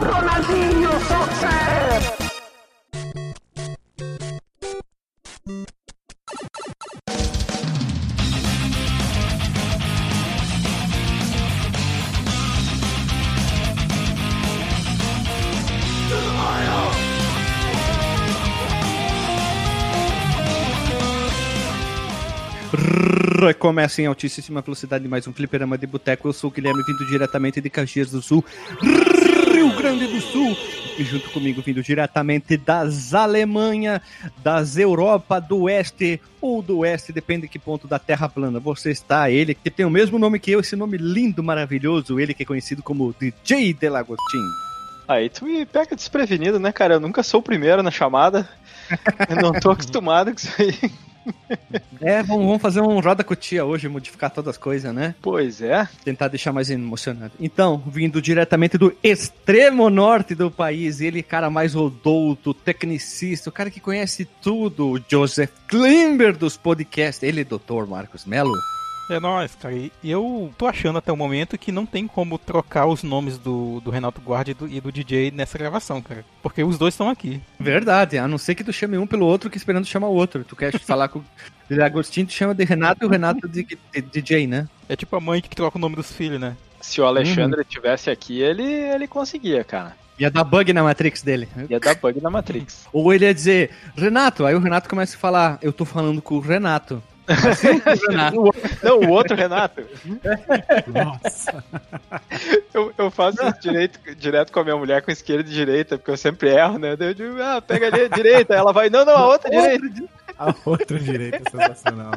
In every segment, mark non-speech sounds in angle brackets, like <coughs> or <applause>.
Ronaldinho Soccer! Começa em altíssima velocidade mais um fliperama de boteco. Eu sou o Guilherme, vindo diretamente de Caxias do Sul, Rio Grande do Sul. E junto comigo, vindo diretamente das Alemanha, das Europa do Oeste ou do Oeste, depende de que ponto da Terra plana você está. Ele que tem o mesmo nome que eu, esse nome lindo, maravilhoso. Ele que é conhecido como DJ Delagostin. Aí tu me pega desprevenido, né, cara? Eu nunca sou o primeiro na chamada. Eu não tô acostumado com isso aí. <laughs> É, vamos, vamos fazer um roda cutia hoje, modificar todas as coisas, né? Pois é. Tentar deixar mais emocionante. Então, vindo diretamente do extremo norte do país, ele, cara mais odouto, tecnicista, o cara que conhece tudo, o Joseph Klimber dos podcasts. Ele, doutor Marcos Melo. É nóis, cara. E eu tô achando até o momento que não tem como trocar os nomes do, do Renato Guardi e do, e do DJ nessa gravação, cara. Porque os dois estão aqui. Verdade, a não ser que tu chame um pelo outro que esperando chamar o outro. Tu quer falar com o <laughs> Agostinho, tu chama de Renato e o Renato de, de, de DJ, né? É tipo a mãe que troca o nome dos filhos, né? Se o Alexandre tivesse aqui, ele, ele conseguia, cara. Ia dar bug na Matrix dele. Ia dar bug na Matrix. <laughs> Ou ele ia dizer, Renato, aí o Renato começa a falar, eu tô falando com o Renato. Assim, <laughs> Não, o outro Renato. Nossa. Eu, eu faço isso direito, direto com a minha mulher, com esquerda e direita, porque eu sempre erro, né? Eu digo, ah, pega ali a direita. Ela vai, não, não, a outra direita. A outra direita, é sensacional.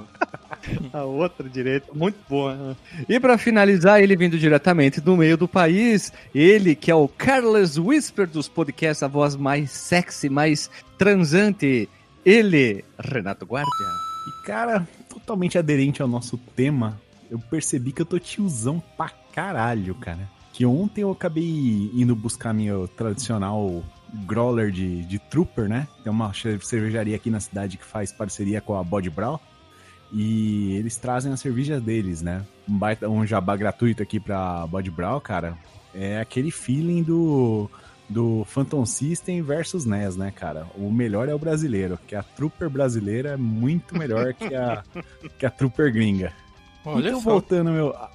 A outra direita, muito boa. Né? E para finalizar, ele vindo diretamente do meio do país, ele que é o Carlos Whisper dos podcasts, a voz mais sexy, mais transante, ele, Renato Guardia. E cara, totalmente aderente ao nosso tema, eu percebi que eu tô tiozão pra caralho, cara. Que ontem eu acabei indo buscar meu tradicional growler de, de Trooper, né? Tem uma cervejaria aqui na cidade que faz parceria com a Body Brown. E eles trazem a cerveja deles, né? Um, baita, um jabá gratuito aqui pra Body Brown, cara. É aquele feeling do, do Phantom System versus NES, né, cara? O melhor é o brasileiro, que a Trooper brasileira é muito melhor que a, <laughs> que a Trooper gringa. Olha então, só. voltando meu, a,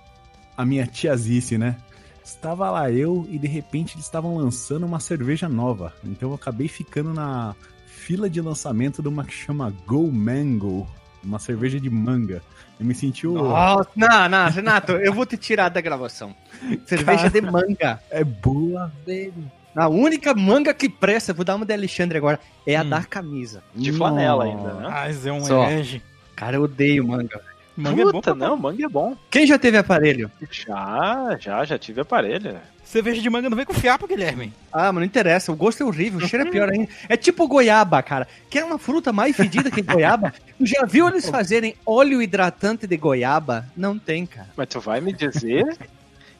a minha tiazice, né? Estava lá eu e de repente eles estavam lançando uma cerveja nova. Então eu acabei ficando na fila de lançamento de uma que chama Go Mango, uma cerveja de manga. Eu me senti o. Nossa, não, não, Renato, eu vou te tirar da gravação. <laughs> Cerveja Cara, de manga. É boa, velho. A única manga que presta, vou dar uma de Alexandre agora, é a hum. da camisa. De flanela ainda, né? Ah, é um Só. Ege. Cara, eu odeio manga. Manga Puta, é bom, não, manga é bom. Quem já teve aparelho? Já, já, já tive aparelho. Cerveja de manga não vem com fiapo, Guilherme. Ah, mas não interessa, o gosto é horrível, o cheiro é pior ainda. É tipo goiaba, cara. Que é uma fruta mais fedida que goiaba. Tu já viu eles fazerem óleo hidratante de goiaba? Não tem, cara. Mas tu vai me dizer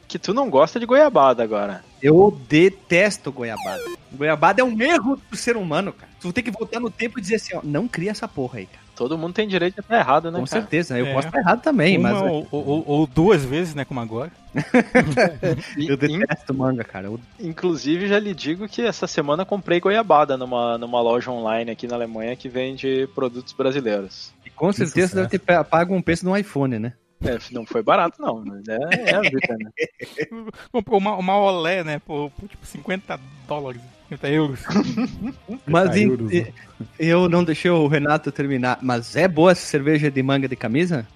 que tu não gosta de goiabada agora. Eu detesto goiabada. Goiabada é um erro do ser humano, cara. Tu tem que voltar no tempo e dizer assim, ó, não cria essa porra aí, cara. Todo mundo tem direito de estar errado, né? Com cara? certeza, eu é. posso estar errado também, Uma mas. Ou, ou, ou, duas vezes, né? Como agora. <laughs> eu detesto manga, cara. Eu... Inclusive, já lhe digo que essa semana comprei goiabada numa, numa loja online aqui na Alemanha que vende produtos brasileiros. E com certeza deve ter pago um preço no iPhone, né? É, não foi barato, não. Mas é, é a vida, né? <laughs> Comprou uma, uma Olé, né? Por, por tipo 50 dólares. 50 euros. <laughs> mas euros, né? eu não deixei o Renato terminar. Mas é boa essa cerveja de manga de camisa?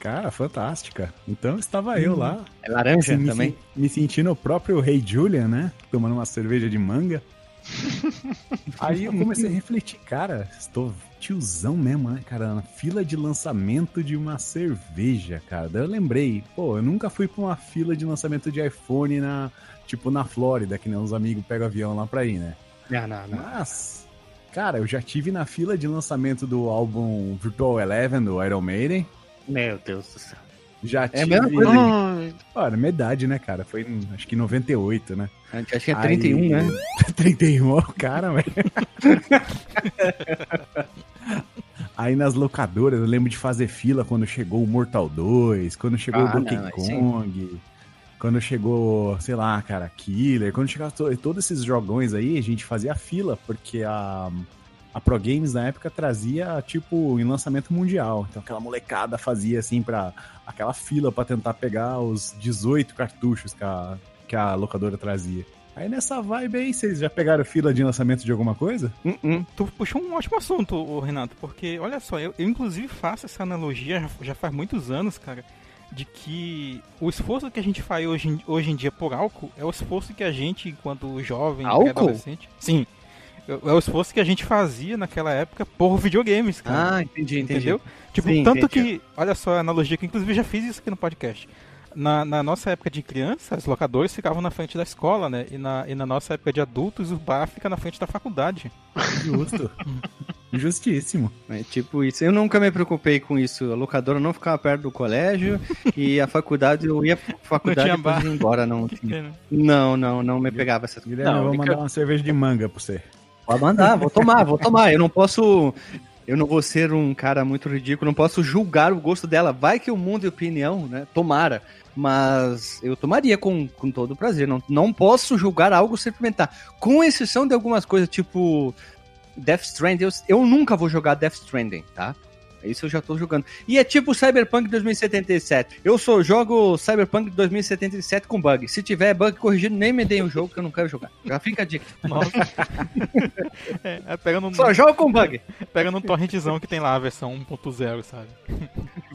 Cara, fantástica. Então estava hum, eu lá. É laranja me, também? Me sentindo o próprio Rei Julian, né? Tomando uma cerveja de manga. <laughs> Aí eu comecei a refletir, cara, estou tiozão mesmo, né, cara? Na fila de lançamento de uma cerveja, cara. Daí eu lembrei, pô, eu nunca fui pra uma fila de lançamento de iPhone na, tipo, na Flórida, que nem os amigos pegam avião lá pra ir, né? Não, não, não. Mas, cara, eu já tive na fila de lançamento do álbum Virtual Eleven do Iron Maiden. Meu Deus do céu. Já é tive. A mesma coisa. Olha, minha idade, né, cara? Foi acho que em 98, né? Acho que é 31, Aí... né? <laughs> 31, ó, cara, velho. <laughs> Aí nas locadoras, eu lembro de fazer fila quando chegou o Mortal 2, quando chegou ah, o Donkey não, Kong. quando chegou, sei lá, cara, Killer, quando chegava to- todos esses jogões aí, a gente fazia fila, porque a, a Pro Games na época trazia, tipo, em lançamento mundial. Então aquela molecada fazia, assim, pra aquela fila pra tentar pegar os 18 cartuchos que a, que a locadora trazia. Aí nessa vibe aí, vocês já pegaram fila de lançamento de alguma coisa? Hum, hum. Tu puxou um ótimo assunto, Renato, porque olha só, eu, eu inclusive faço essa analogia já, já faz muitos anos, cara, de que o esforço que a gente faz hoje, em- hoje em dia por álcool é o esforço que a gente, enquanto jovem, Álcool? adolescente. Sim. É é o esforço que a gente fazia naquela época por videogames, cara. Ah, entendi, entendi. Entendeu? Tipo, Sim, tanto entendi. que, olha só a analogia que eu, inclusive já fiz isso aqui no podcast. Na, na nossa época de criança, os locadores ficavam na frente da escola, né? E na, e na nossa época de adultos, o bar fica na frente da faculdade. Justo. <laughs> Justíssimo. É tipo isso. Eu nunca me preocupei com isso. A locadora não ficava perto do colégio e a faculdade, eu ia pra faculdade tinha e ia embora. Não, <laughs> tinha. não, não, não me pegava essas coisas. Guilherme, Não, eu vou mandar uma cerveja de manga pra você. Pode mandar, vou tomar, vou tomar. Eu não posso. Eu não vou ser um cara muito ridículo, não posso julgar o gosto dela. Vai que o mundo é opinião, né? Tomara. Mas eu tomaria com, com todo prazer. Não, não posso julgar algo sem experimentar. Com exceção de algumas coisas, tipo Death Stranding. Eu, eu nunca vou jogar Death Stranding, tá? Isso eu já tô jogando. E é tipo Cyberpunk 2077. Eu só jogo Cyberpunk 2077 com bug. Se tiver bug corrigido, nem me deem o jogo que eu não quero jogar. Já fica a dica. Nossa. <laughs> é, é, pega num, Só jogo com bug. pega num torrentzão que tem lá a versão 1.0, sabe?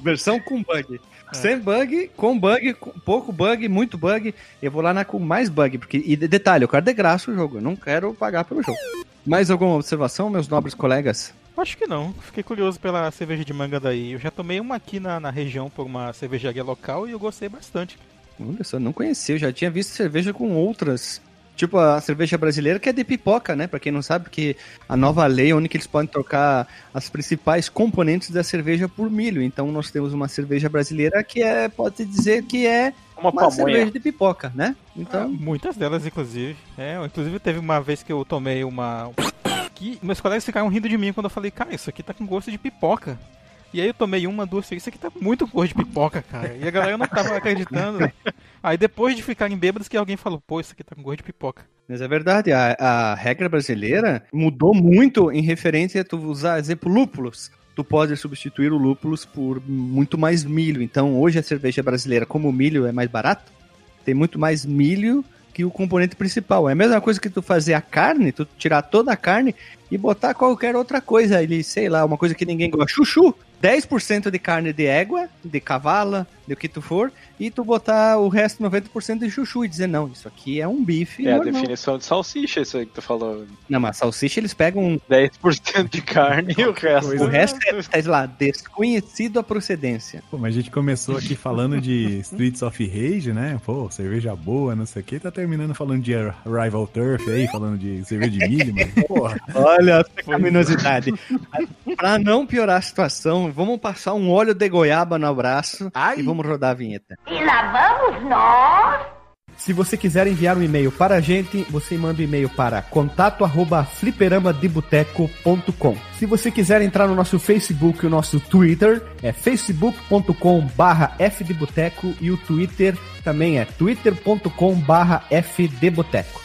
Versão com bug. Sem bug, com bug, com pouco bug, muito bug. Eu vou lá na com mais bug. Porque, e de- detalhe, eu quero de graça o jogo. Eu não quero pagar pelo jogo. Mais alguma observação, meus nobres colegas? Acho que não. Fiquei curioso pela cerveja de manga daí. Eu já tomei uma aqui na, na região por uma cervejaria local e eu gostei bastante. Olha só, não conhecia. Eu já tinha visto cerveja com outras. Tipo a cerveja brasileira que é de pipoca, né? Pra quem não sabe, que a nova lei é onde que eles podem trocar as principais componentes da cerveja por milho. Então nós temos uma cerveja brasileira que é, pode dizer que é Uma uma cerveja de pipoca, né? Então, muitas delas, inclusive. É, inclusive teve uma vez que eu tomei uma. Que meus colegas ficaram rindo de mim quando eu falei, cara, isso aqui tá com gosto de pipoca. E aí eu tomei uma, duas, isso aqui tá muito gosto de pipoca, cara. E a galera não tava acreditando. <laughs> Aí depois de ficarem bêbados que alguém falou, pô, isso aqui tá com gosto de pipoca. Mas é verdade, a, a regra brasileira mudou muito em referente a tu usar, exemplo, lúpulos. Tu pode substituir o lúpulos por muito mais milho. Então, hoje a cerveja brasileira, como o milho é mais barato, tem muito mais milho que o componente principal. É a mesma coisa que tu fazer a carne, tu tirar toda a carne e botar qualquer outra coisa ali, sei lá, uma coisa que ninguém gosta. Chuchu! 10% de carne de égua, de cavala, de o que tu for, e tu botar o resto 90% de chuchu e dizer, não, isso aqui é um bife É a normal. definição de salsicha, isso aí que tu falou. Não, mas salsicha eles pegam. um, 10% de carne e o resto. O resto é, sei lá, desconhecido a procedência. Pô, mas a gente começou aqui falando de Streets of Rage, né? Pô, cerveja boa, não sei o que. Tá terminando falando de Rival Turf aí, falando de cerveja de milho, mano. Porra. <laughs> Olha a pecaminosidade. <laughs> pra não piorar a situação, vamos passar um óleo de goiaba no abraço Ai. e vamos rodar a vinheta. E lá vamos nós. Se você quiser enviar um e-mail para a gente, você manda um e-mail para contato@fliperamadeboteco.com. Se você quiser entrar no nosso Facebook e o nosso Twitter, é facebook.com/fdeboteco e o Twitter também é twitter.com/fdeboteco.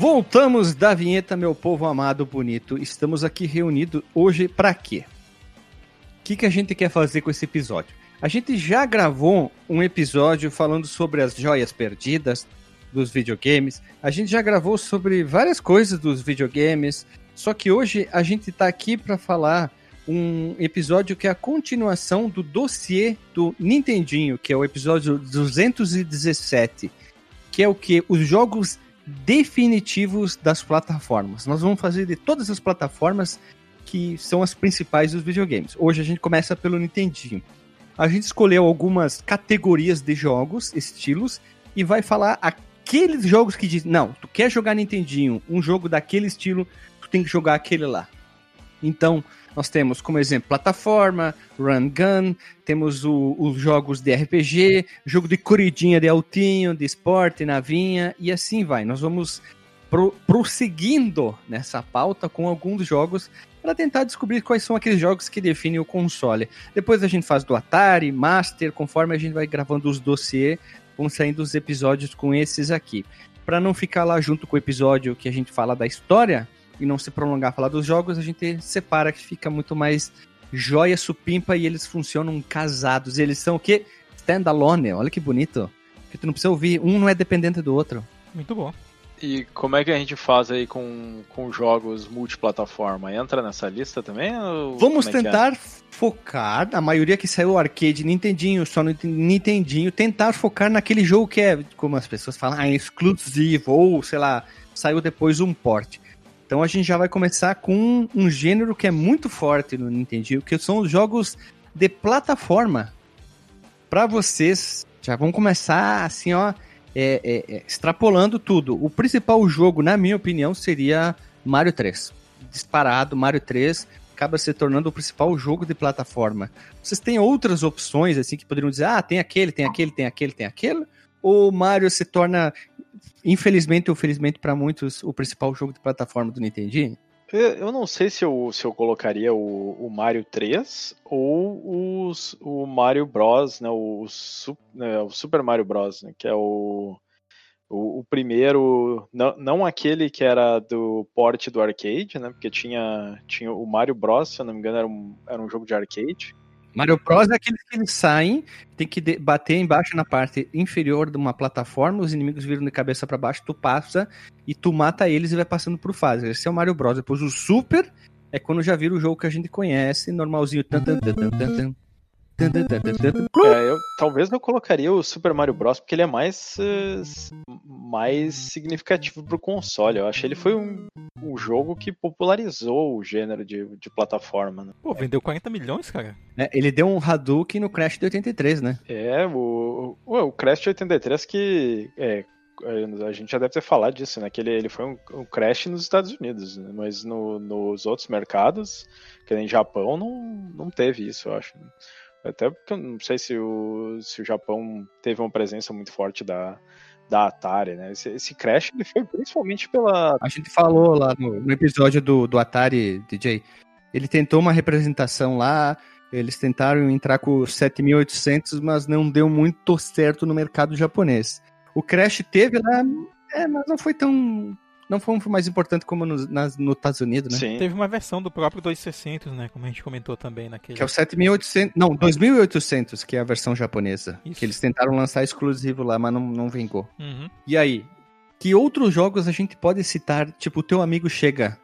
Voltamos da vinheta, meu povo amado, bonito. Estamos aqui reunidos hoje pra quê? O que, que a gente quer fazer com esse episódio? A gente já gravou um episódio falando sobre as joias perdidas dos videogames. A gente já gravou sobre várias coisas dos videogames. Só que hoje a gente tá aqui para falar um episódio que é a continuação do dossiê do Nintendinho, que é o episódio 217, que é o que os jogos definitivos das plataformas. Nós vamos fazer de todas as plataformas que são as principais dos videogames. Hoje a gente começa pelo Nintendinho. A gente escolheu algumas categorias de jogos, estilos, e vai falar aqueles jogos que diz, não, tu quer jogar Nintendinho, um jogo daquele estilo, tu tem que jogar aquele lá. Então, nós temos como exemplo plataforma, run gun, temos os jogos de RPG, jogo de corridinha de altinho, de esporte, navinha, e assim vai. Nós vamos pro, prosseguindo nessa pauta com alguns jogos para tentar descobrir quais são aqueles jogos que definem o console. Depois a gente faz do Atari, Master, conforme a gente vai gravando os dossiês, vão saindo os episódios com esses aqui. Para não ficar lá junto com o episódio que a gente fala da história e não se prolongar a falar dos jogos, a gente separa que fica muito mais joia supimpa e eles funcionam casados. Eles são o quê? Standalone. Olha que bonito. Que tu não precisa ouvir, um não é dependente do outro. Muito bom. E como é que a gente faz aí com, com jogos multiplataforma? Entra nessa lista também? ou Vamos é que é? tentar focar, a maioria que saiu arcade, Nintendinho, só no Nintendinho, tentar focar naquele jogo que é, como as pessoas falam, ah, exclusivo, ou sei lá, saiu depois um port. Então a gente já vai começar com um, gênero que é muito forte no Nintendinho, que são os jogos de plataforma. Pra vocês, já vamos começar assim, ó, é, é, é, extrapolando tudo. O principal jogo, na minha opinião, seria Mario 3. Disparado, Mario 3 acaba se tornando o principal jogo de plataforma. Vocês têm outras opções, assim, que poderiam dizer, ah, tem aquele, tem aquele, tem aquele, tem aquele? Ou Mario se torna, infelizmente ou felizmente para muitos, o principal jogo de plataforma do Nintendinho? Eu não sei se eu, se eu colocaria o, o Mario 3 ou os, o Mario Bros, né, o, né, o Super Mario Bros, né, que é o, o, o primeiro, não, não aquele que era do port do arcade, né, porque tinha, tinha o Mario Bros, se eu não me engano, era um, era um jogo de arcade. Mario Bros é aqueles que eles saem, tem que bater embaixo na parte inferior de uma plataforma, os inimigos viram de cabeça para baixo, tu passa e tu mata eles e vai passando por fases. Esse é o Mario Bros. Depois o Super é quando já vira o jogo que a gente conhece, normalzinho. Tan, tan, tan, tan, tan, É, eu, talvez eu colocaria o Super Mario Bros, porque ele é mais, eh, mais significativo pro console. Eu achei ele foi um, um jogo que popularizou o gênero de, de plataforma, né? Pô, vendeu 40 milhões, cara. É, ele deu um Hadouken no Crash de 83, né? É, o, o, o Crash de 83 que. É, a gente já deve ter falado disso, né? Que ele, ele foi um, um Crash nos Estados Unidos, né? mas no- nos outros mercados, que nem Japão, não, não teve isso, eu acho. Até porque eu não sei se o, se o Japão teve uma presença muito forte da, da Atari, né? Esse, esse Crash ele foi principalmente pela. A gente falou lá no, no episódio do, do Atari, DJ. Ele tentou uma representação lá, eles tentaram entrar com o 7800, mas não deu muito certo no mercado japonês. O Crash teve lá, é, mas não foi tão. Não foi um mais importante como nos nas- nos Estados Unidos, né? Sim. Teve uma versão do próprio 2600, né? Como a gente comentou também naquele. Que é o 7800. Não, 2800, que é a versão japonesa. Isso. Que eles tentaram lançar exclusivo lá, mas não, não vingou. Uhum. E aí? Que outros jogos a gente pode citar? Tipo, o teu amigo chega.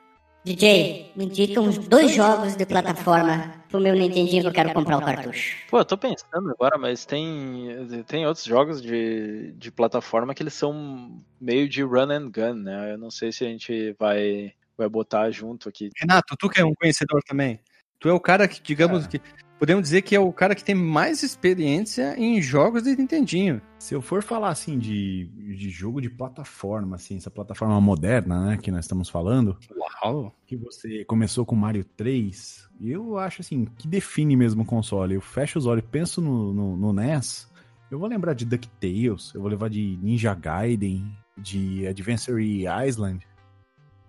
DJ, me indica uns dois jogos de plataforma pro meu Nintendinho que eu quero comprar o cartucho. Pô, eu tô pensando agora, mas tem, tem outros jogos de, de plataforma que eles são meio de run and gun, né? Eu não sei se a gente vai, vai botar junto aqui. Renato, tu que é um conhecedor também. Tu é o cara que, digamos que. Podemos dizer que é o cara que tem mais experiência em jogos de Nintendinho. Se eu for falar assim de, de jogo de plataforma, assim, essa plataforma moderna, né, que nós estamos falando, Uau! que você começou com Mario 3, eu acho assim, que define mesmo o console. Eu fecho os olhos e penso no, no, no NES, eu vou lembrar de DuckTales, eu vou levar de Ninja Gaiden, de Adventure Island.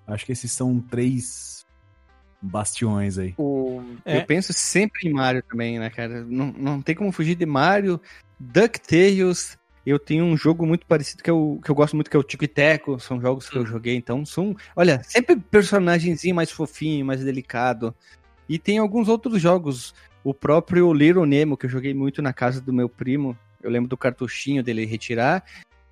Acho que esses são três bastiões aí. O, É. Eu penso sempre em Mario também, né, cara? Não, não tem como fugir de Mario, DuckTales. Eu tenho um jogo muito parecido que eu, que eu gosto muito, que é o Tico e Teco. São jogos que eu joguei, então são. Olha, sempre personagemzinho mais fofinho, mais delicado. E tem alguns outros jogos. O próprio Little Nemo, que eu joguei muito na casa do meu primo. Eu lembro do cartuchinho dele retirar.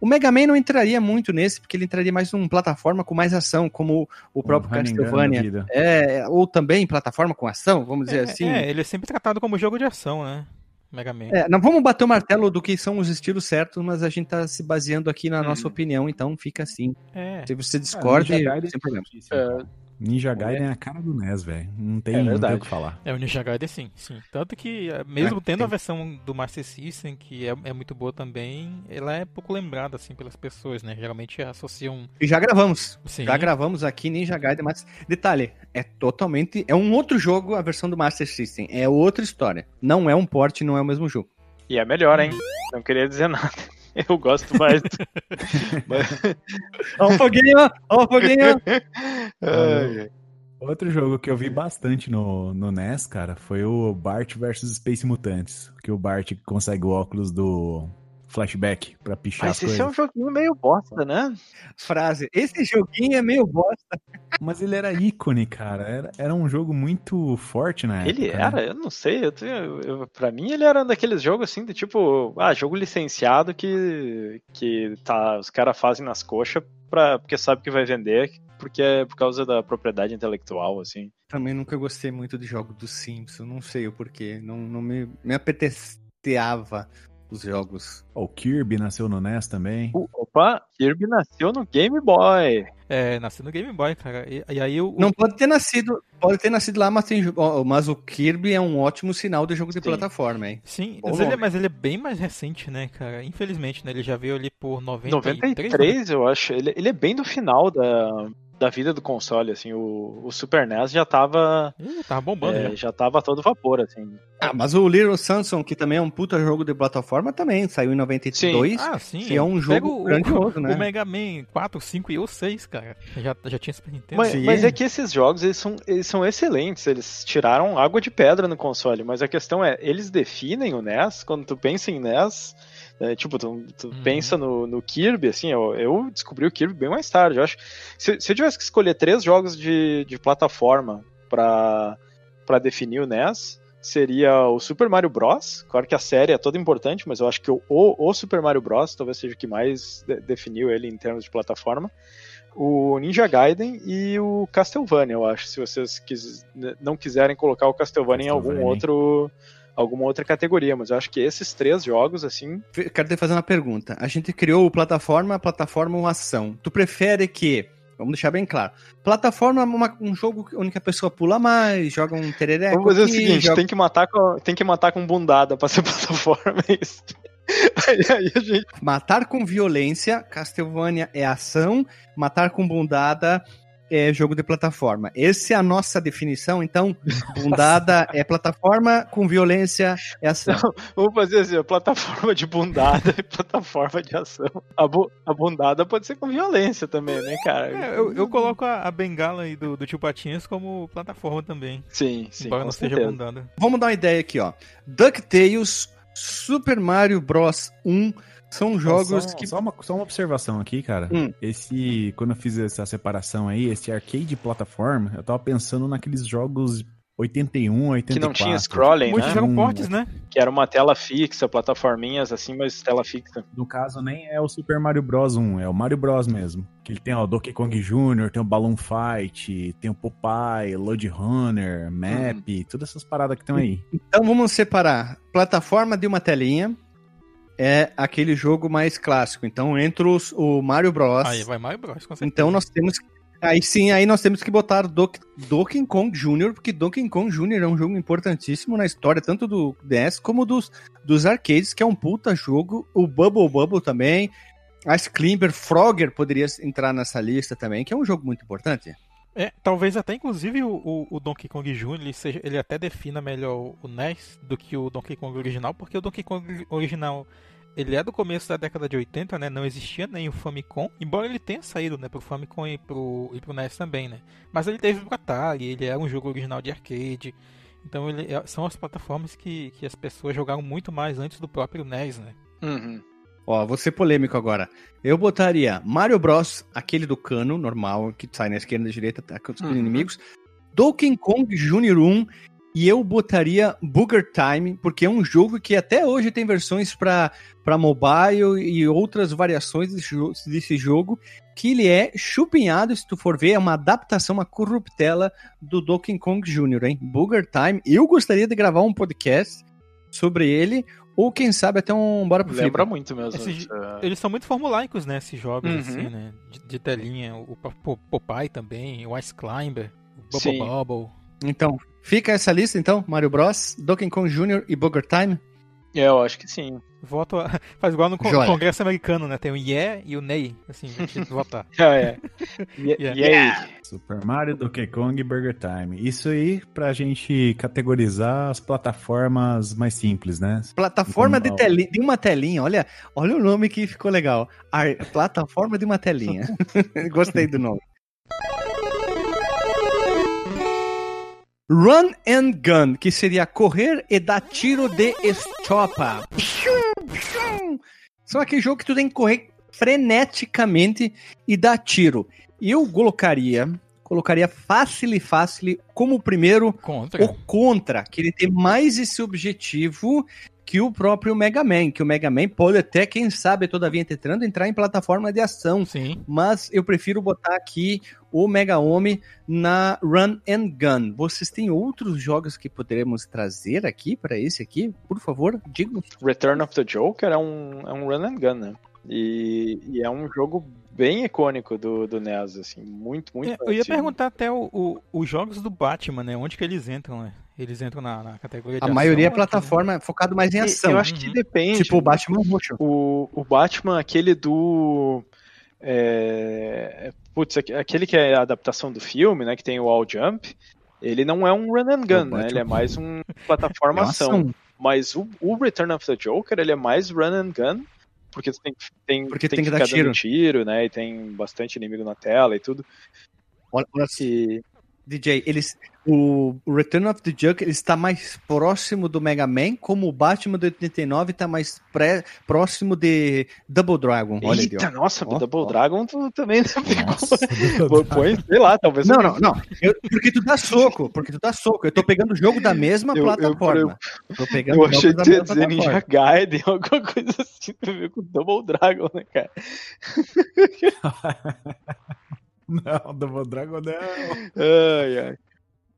O Mega Man não entraria muito nesse, porque ele entraria mais numa plataforma com mais ação, como o próprio Um Castlevania. É, ou também plataforma com ação, vamos dizer É, assim. é, ele é sempre tratado como jogo de ação, né? Mega Man. É, não vamos bater o martelo do que são os estilos certos, mas a gente tá se baseando aqui na nossa Uhum. opinião, então fica assim. É. Se você discorda, Gaiden sem problema. é, Ninja Gaiden é a cara do NES, velho. Não tem, É não tem verdade. o que falar. É, o Ninja Gaiden sim, sim. Tanto que, eh, mesmo É, tendo a sim. versão do Master System, que é, é muito boa também, ela é pouco lembrada, assim, pelas pessoas, né? Geralmente associam... E já gravamos. Sim. Já gravamos aqui Ninja Gaiden, mas detalhe, é totalmente. É um outro jogo a versão do Master System. É outra história. Não é um port, não é o mesmo jogo. E é melhor, hein? Não queria dizer nada. <laughs> Eu gosto mais. <laughs> Mas- Ó o foguinho, ó o foguinho. <laughs> Ai. Outro jogo que eu vi bastante no, no NES, cara, foi o Bart vs Space Mutantes. Que o Bart consegue o óculos do flashback pra pichar Mas as esse é um joguinho meio bosta, né? Frase. Esse joguinho é meio bosta. <laughs> Mas ele era ícone, cara. Era, era um jogo muito forte na Ele época. né? era, eu não sei, eu tenho, eu, pra mim ele era um daqueles jogos assim, de tipo, ah, jogo licenciado que, que tá, os caras fazem nas coxas pra, porque sabe que vai vender, porque é por causa da propriedade intelectual, assim. Também nunca gostei muito de jogo do Simpsons. Não sei o porquê. Não, não me, me apeteceava os jogos. O Kirby nasceu no NES também. Uh, opa, Kirby nasceu no Game Boy. É, nasceu no Game Boy, cara. E, e aí o... Não pode ter nascido. Pode ter nascido lá, mas, tem, mas o Kirby é um ótimo sinal de jogo de Sim. plataforma, hein? Sim, mas ele, nome. mas ele é bem mais recente, né, cara? Infelizmente, né? Ele já veio ali por 93, 93, eu acho. Ele, ele é bem do final da, da vida do console, assim. O, o Super NES já tava, Ih, tava bombando é, já. já tava a todo vapor, assim. Ah, mas o Little Samson, que também é um puta jogo de plataforma, também saiu em 92. Ah, sim. que é um Pega jogo o- grandioso, o, né? O Mega Man 4, 5 e o 6, cara. Já, já tinha Super Nintendo. Mas, Sim. mas é que esses jogos eles são, eles são excelentes, eles tiraram água de pedra no console, mas a questão é, eles definem o NES, quando tu pensa em NES, é, tipo, tu, tu Uhum. pensa no, no Kirby, assim, eu, eu descobri o Kirby bem mais tarde, eu acho. Se, se eu tivesse que escolher três jogos de, de plataforma pra, pra definir o NES, seria o Super Mario Bros. Claro que a série é toda importante, mas eu acho que o, o, Super Mario Bros. talvez seja o que mais de- definiu ele em termos de plataforma o Ninja Gaiden e o Castlevania, eu acho, se vocês quis- não quiserem colocar o Castlevania, em algum Castlevania. outro alguma outra categoria, mas eu acho que esses três jogos assim, Quero te fazer uma pergunta. A gente criou o plataforma, plataforma ou ação. Tu prefere que, vamos deixar bem claro, plataforma é uma- um jogo onde a pessoa pula mais, joga um terereco vamos fazer o seguinte, joga- tem que matar com tem que matar com bundada pra ser <laughs> plataforma é isso. Aí, aí a gente matar com violência, Castlevania é ação, matar com bundada é jogo de plataforma. Essa é a nossa definição, então, bundada é plataforma, com violência é ação. vamos fazer assim, plataforma de bundada e <laughs> plataforma de ação. A, bu- a bundada pode ser com violência também, né, cara? É, eu, eu coloco a, a bengala aí do, do tio Patinhas como plataforma também. Sim, sim, embora não seja certeza. bundada. Vamos dar uma ideia aqui, ó. DuckTales, Super Mario Bros 1 são jogos só, que só, uma, só uma observação aqui, cara. Hum. Esse. Quando eu fiz essa separação aí, esse arcade plataforma, eu tava pensando naqueles jogos 81, 84. Que não tinha scrolling, Muitos né? jogam Hum. portes, né? Que era uma tela fixa, plataforminhas assim, mas tela fixa. No caso, nem é o Super Mario Bros 1, é o Mario Bros mesmo. Que ele tem ó, o Donkey Kong Jr., tem o Balloon Fight, tem o Popeye, Lode Runner, Map, todas essas paradas que estão aí. Então vamos separar. Plataforma de uma telinha é aquele jogo mais clássico. Então entra os- o Mario Bros. Aí vai Mario Bros, com certeza. Então nós temos aí sim, aí nós temos que botar Doc- Donkey Kong Jr., porque Donkey Kong Jr. é um jogo importantíssimo na história tanto do DS como dos, dos arcades, que é um puta jogo. O Bubble Bubble também. A Climber, Frogger poderia entrar nessa lista também, que é um jogo muito importante. É, talvez até inclusive o, o- o Donkey Kong Jr. Ele, seja, ele até defina melhor o- NES do que o Donkey Kong original, porque o Donkey Kong original ele é do começo da década de 80, né? Não existia nem o Famicom, embora ele tenha saído, né, pro Famicom e pro, e pro NES também, né? Mas ele teve pro Atari, ele era um jogo original de arcade. Então ele é- são as plataformas que, que as pessoas jogaram muito mais antes do próprio NES, né? Uhum. Ó, vou ser polêmico agora. Eu botaria Mario Bros, aquele do cano, normal, que sai na esquerda e na direita, tá com os Uhum. inimigos. Donkey Kong Jr. 1 e eu botaria Booger Time, porque é um jogo que até hoje tem versões para para mobile e outras variações desse, jo- desse jogo, que ele é chupinhado, se tu for ver, é uma adaptação, uma corruptela do Donkey Kong Jr., hein? Booger Time. Eu gostaria de gravar um podcast sobre ele, Ou quem sabe até um Bora pro Flipper. Lembra muito mesmo. Esses- essa- Eles são muito formulaicos, né? Esses jogos, Uhum. assim, né? De, de telinha. O Po- Po- Popeye também, o Ice Climber, o Bubble Sim. Bubble. Então, fica essa lista então, Mario Bros, Donkey Kong Jr. e Booger Time. É, eu acho que sim. Voto a- <laughs> faz igual no con- Joia. Congresso americano, né? Tem o Yeah e o Nay, assim, <laughs> votar. Ah, é. <laughs> Yeah. e aí? Super Mario, Donkey Kong e Burger Time. Isso aí pra gente categorizar as plataformas mais simples, né? Plataforma de, Não. telinha, de uma telinha, olha, olha o nome que ficou legal. Ar- plataforma de uma telinha. Gostei do nome. Run and Gun, que seria correr e dar tiro de estopa. São aquele jogo que tu tem que correr freneticamente e dar tiro. Eu colocaria, colocaria fácil e fácil como primeiro Contra. o Contra, que ele tem mais esse objetivo que o próprio Mega Man, que o Mega Man pode até, quem sabe, todavia tentando entrar em plataforma de ação, Sim. mas eu prefiro botar aqui o Mega Homem na Run and Gun. Vocês têm outros jogos que poderemos trazer aqui para esse aqui? Por favor, digam. Return of the Joker é um, é um run and gun, né? E, e é um jogo bem icônico do, do NES, assim, muito, muito É, eu ia perguntar até o- o- os jogos do Batman, né? Onde que eles entram, né? Eles entram na, na categoria de A ação maioria é aqui, né? plataforma focado mais em ação. Eu acho que Uhum. depende. Tipo o Batman Roxo. O, o Batman, aquele do. É, putz, aque- aquele que é a adaptação do filme, né? Que tem o All Jump. Ele não é um run and gun, né? Ele é mais um plataforma É ação. ação. Mas o, o Return of the Joker, ele é mais run and gun. Porque tu tem, que- tem, Porque tem tem que que dar dando tiro, né? E tem bastante inimigo na tela e tudo. Olha, olha só. E, DJ, eles, o Return of the Joker ele está mais próximo do Mega Man, como o Batman do 89 está mais pré- próximo de Double Dragon. Olha ali, Eita, ó. nossa, Ó, Double ó. Dragon tu também Nossa, <laughs> Põe, sei lá, talvez Não, não, não. Eu- porque tu dá soco, porque tu dá soco. Eu tô pegando o jogo da mesma Eu- eu- plataforma. tô pegando Eu achei que tu ia dizer Ninja. Gaiden, <laughs> alguma coisa assim, pra ver com Double Dragon, né, cara? <laughs> Não, Double Dragon não. Ai, ai.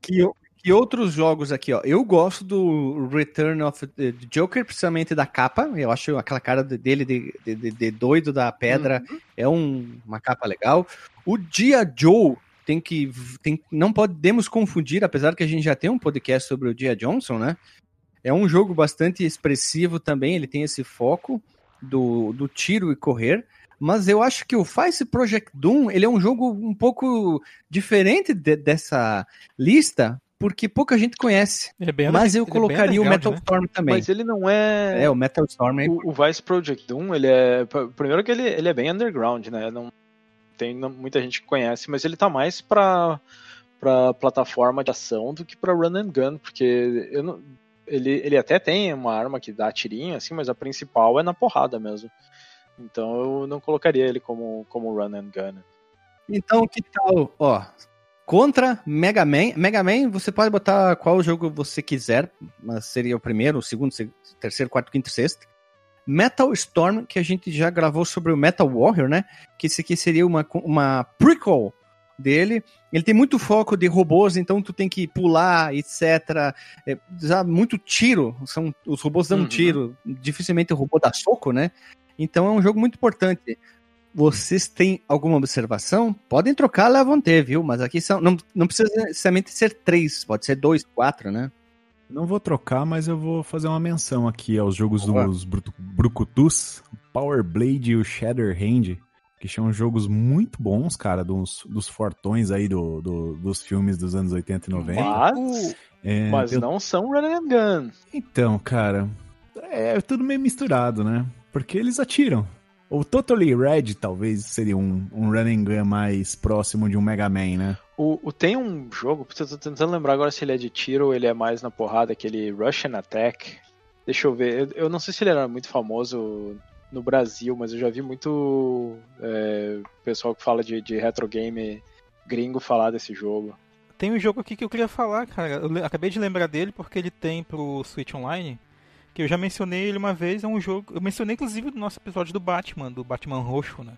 Que, que outros jogos aqui, ó? Eu gosto do Return of the Joker, principalmente da capa. Eu acho aquela cara de- dele de, de- de- de doido da pedra é um- uma capa legal. O Dia Joe tem que. Tem, não podemos confundir, apesar que a gente já tem um podcast sobre o Dia Johnson, né? É um jogo bastante expressivo também, ele tem esse foco do, do tiro e correr. Mas eu acho que o Face Project Doom, ele é um jogo um pouco diferente de- dessa lista, porque pouca gente conhece. Ele é bem Mas eu é bem colocaria o underground, Metal né? Storm também. Mas ele não é. É, o Metal Storm é o, o Vice Project Doom, ele é. Primeiro que ele, ele é bem underground, né? Não tem não- muita gente que conhece, mas ele tá mais pra, pra plataforma de ação do que pra run and gun, porque eu não- ele, ele até tem uma arma que dá tirinho, assim, mas a principal é na porrada mesmo. Então eu não colocaria ele como, como run and gun. Então, que tal, ó, contra Mega Man. Mega Man, você pode botar qual jogo você quiser, mas seria o primeiro, o segundo, se- terceiro, quarto, quinto, sexto. Metal Storm, que a gente já gravou sobre o Metal Warrior, né? Que esse aqui seria uma, uma prequel dele. Ele tem muito foco de robôs, então tu tem que pular, etc. É, dá muito tiro. São, os robôs dão Uhum. tiro. Dificilmente o robô dá soco, né? Então é um jogo muito importante. Vocês têm alguma observação? Podem trocar lá vão ter, viu? Mas aqui são. Não, não precisa necessariamente ser três, pode ser dois, quatro, né? Não vou trocar, mas eu vou fazer uma menção aqui aos jogos Boa. dos Brucutus, Power Blade e o Shatterhand, que são jogos muito bons, cara, dos, dos fortões aí do, do- dos filmes dos anos 80 e 90. Mas, É, mas eu- não são run and gun. Então, cara, é tudo meio misturado, né? Porque eles atiram. O Totally Red talvez seria um, um run and gun mais próximo de um Mega Man, né? O, o- tem um jogo, tô tentando lembrar agora se ele é de tiro ou ele é mais na porrada, aquele Russian Attack. Deixa eu ver, eu, eu não sei se ele era muito famoso no Brasil, mas eu já vi muito é, pessoal que fala de, de retro game gringo falar desse jogo. Tem um jogo aqui que eu queria falar, cara. Eu acabei de lembrar dele porque ele tem pro Switch Online. Que eu já mencionei ele uma vez, é um jogo. Eu mencionei inclusive no nosso episódio do Batman, do Batman Roxo, né?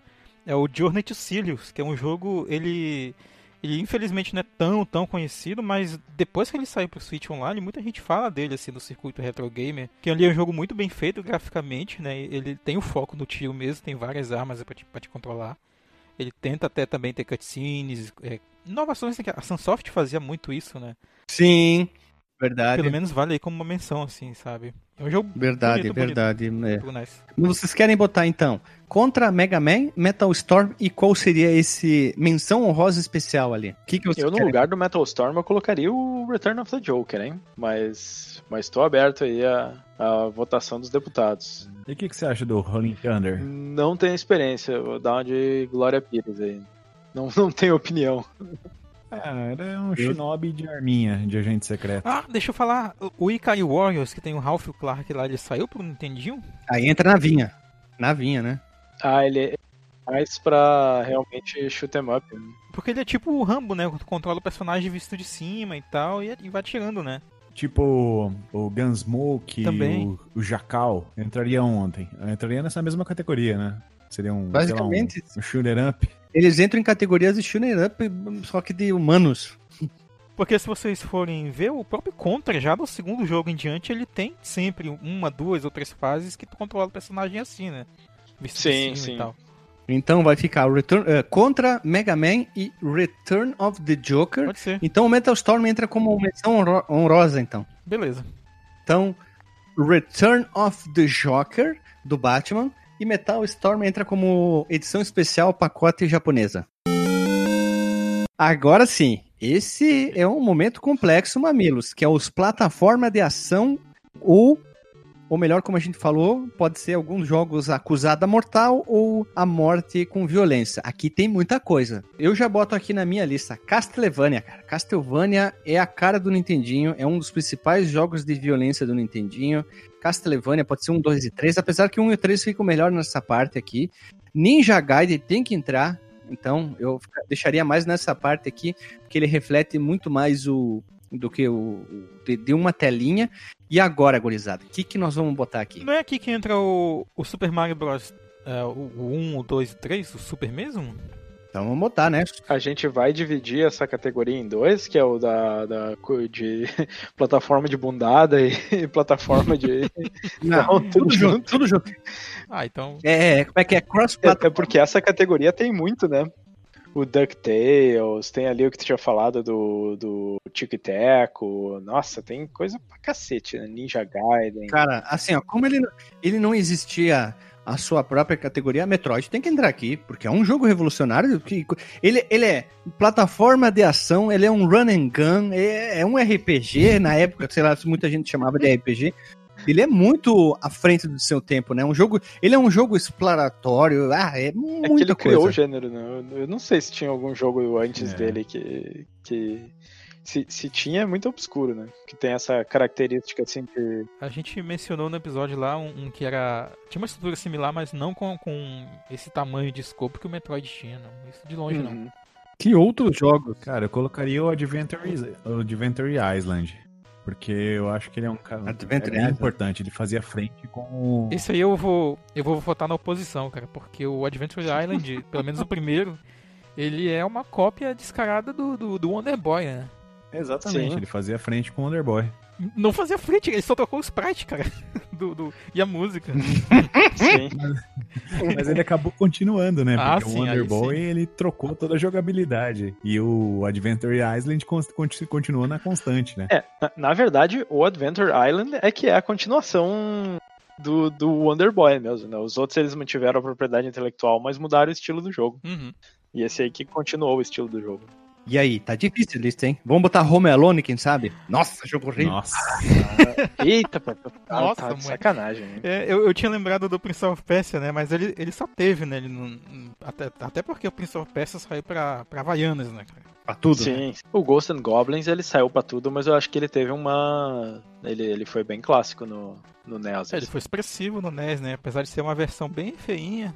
É o Journey to Sirius, que é um jogo. Ele. Ele infelizmente não é tão, tão conhecido, mas depois que ele saiu pro Switch Online, muita gente fala dele, assim, no circuito retro gamer. Que ali é um jogo muito bem feito graficamente, né? Ele tem o foco no tiro mesmo, tem várias armas pra te, pra te controlar. Ele tenta até também ter cutscenes, é, inovações, né, que a Sunsoft fazia muito isso, né? Sim, verdade. Pelo menos vale aí como uma menção, assim, sabe? É um jogo Verdade, bonito, verdade. é. bonito, nice. Vocês querem botar então contra Mega Man, Metal Storm e qual seria esse menção honrosa especial ali? O que, que vocês Eu, no querem? lugar do Metal Storm, eu colocaria o Return of the Joker, hein? Mas, mas tô aberto aí à, à votação dos deputados. E o que, que você acha do Rolling Thunder? Não tenho experiência, vou dar uma de Glória Pires aí. Não, <laughs> não tenho opinião. Ah, era um shinobi de arminha, de agente secreto. Ah, deixa eu falar, o- Ikari Warriors, que tem o Ralph e o Clark lá, ele saiu pro Nintendinho? Aí entra na vinha. Na vinha, né? Ah, ele é mais pra realmente shoot 'em up. né? Porque ele é tipo o Rambo, né? Tu controla o personagem visto de cima e tal, e, e vai tirando, né? Tipo o Gunsmoke, Também. o, o Jacal, entraria ontem. Entraria nessa mesma categoria, né? Seria um, Basicamente, sei lá, um, um shooter up. eles entram em categorias de shooter up, só que de humanos. Porque se vocês forem ver, o próprio Contra, já no segundo jogo em diante, ele tem sempre uma, duas ou três fases que tu controla o personagem assim, né? Visto Sim, cima sim. e tal. Então vai ficar Return, eh, contra Mega Man e Return of the Joker. Pode ser. Então o Metal Storm entra como menção honro- honrosa, então. Beleza. Então, Return of the Joker, do Batman, e Metal Storm entra como edição especial pacote japonesa. Agora sim, esse é um momento complexo, Mamilos, que é os plataforma de ação ou, ou melhor, como a gente falou, pode ser alguns jogos acusada mortal ou a morte com violência. Aqui tem muita coisa. Eu já boto aqui na minha lista Castlevania, cara. Castlevania é a cara do Nintendinho, é um dos principais jogos de violência do Nintendinho. Castlevania pode ser um, dois e três, apesar que um e três ficam melhor nessa parte aqui. Ninja Gaiden tem que entrar, então eu deixaria mais nessa parte aqui, porque ele reflete muito mais o do que o, de, de uma telinha. E agora, gurizada, o que, que nós vamos botar aqui? Não é aqui que entra o, o Super Mario Bros. é, o, o 1, o 2 e o 3, o Super mesmo? Então vamos botar, né? A gente vai dividir essa categoria em dois, que é o da, da de <laughs> plataforma de bundada e, <laughs> plataforma de. <laughs> Não, tudo junto, tudo junto. Ah, então. É, é, como é que é? Cross É, é porque essa categoria tem muito, né? O DuckTales, tem ali o que tu tinha falado do, do Tic Teco. Nossa, tem coisa pra cacete, né? Ninja Gaiden. Cara, assim, ó, como ele, ele não existia a sua própria categoria, Metroid tem que entrar aqui, porque é um jogo revolucionário. Que, ele, ele é plataforma de ação, ele é um run and gun, é, é um RPG, na época, sei lá, muita gente chamava de RPG. Ele é muito à frente do seu tempo, né? Um jogo, ele é um jogo exploratório, ah, é É que muita ele criou o coisa. gênero, né? Eu- não sei se tinha algum jogo antes É. dele que. que se, se tinha, é muito obscuro, né? Que tem essa característica assim de. A gente mencionou no episódio lá um, um que era. Tinha uma estrutura similar, mas não com, com esse tamanho de escopo que o Metroid tinha, não. Isso de longe não. Uhum. Que outros jogos? Cara, eu colocaria o Adventure, o Adventure Island. Porque eu acho que ele é um cara Adventure é bem Island. importante. Ele fazia frente com o. Esse aí eu vou. Eu vou votar na oposição, cara, porque o Adventure Island, <laughs> pelo menos o primeiro, ele é uma cópia descarada do, do, do Wonder Boy, né? Exatamente, Sim. ele fazia frente com o Wonderboy. Não fazia frente, ele só trocou o sprite, cara. <laughs> Do, do, e a música. Sim. Mas ele acabou continuando, né? Ah, Porque sim, o Wonderboy ele trocou toda a jogabilidade. E o Adventure Island continuou na constante, né? É, na, na verdade, o Adventure Island é que é a continuação do, do Wonder Boy mesmo, né? Os outros eles mantiveram a propriedade intelectual, mas mudaram o estilo do jogo. Uhum. E esse aí que continuou o estilo do jogo. E aí, tá difícil a lista, hein? Vamos botar Home Alone, quem sabe? Nossa, jogo horrível. Nossa. Eita, pô, tá, Nossa, tá de mãe. sacanagem. né? É, eu, eu tinha lembrado do Prince of Persia, né? Mas ele, ele só teve, né? Ele não, até, até porque o Prince of Persia saiu pra, pra Havaianas, né, cara? Pra tudo. né? Sim, o Ghost and Goblins ele saiu pra tudo, mas eu acho que ele teve uma. Ele, ele foi bem clássico no, no NES. É, ele foi expressivo no NES, né? Apesar de ser uma versão bem feinha.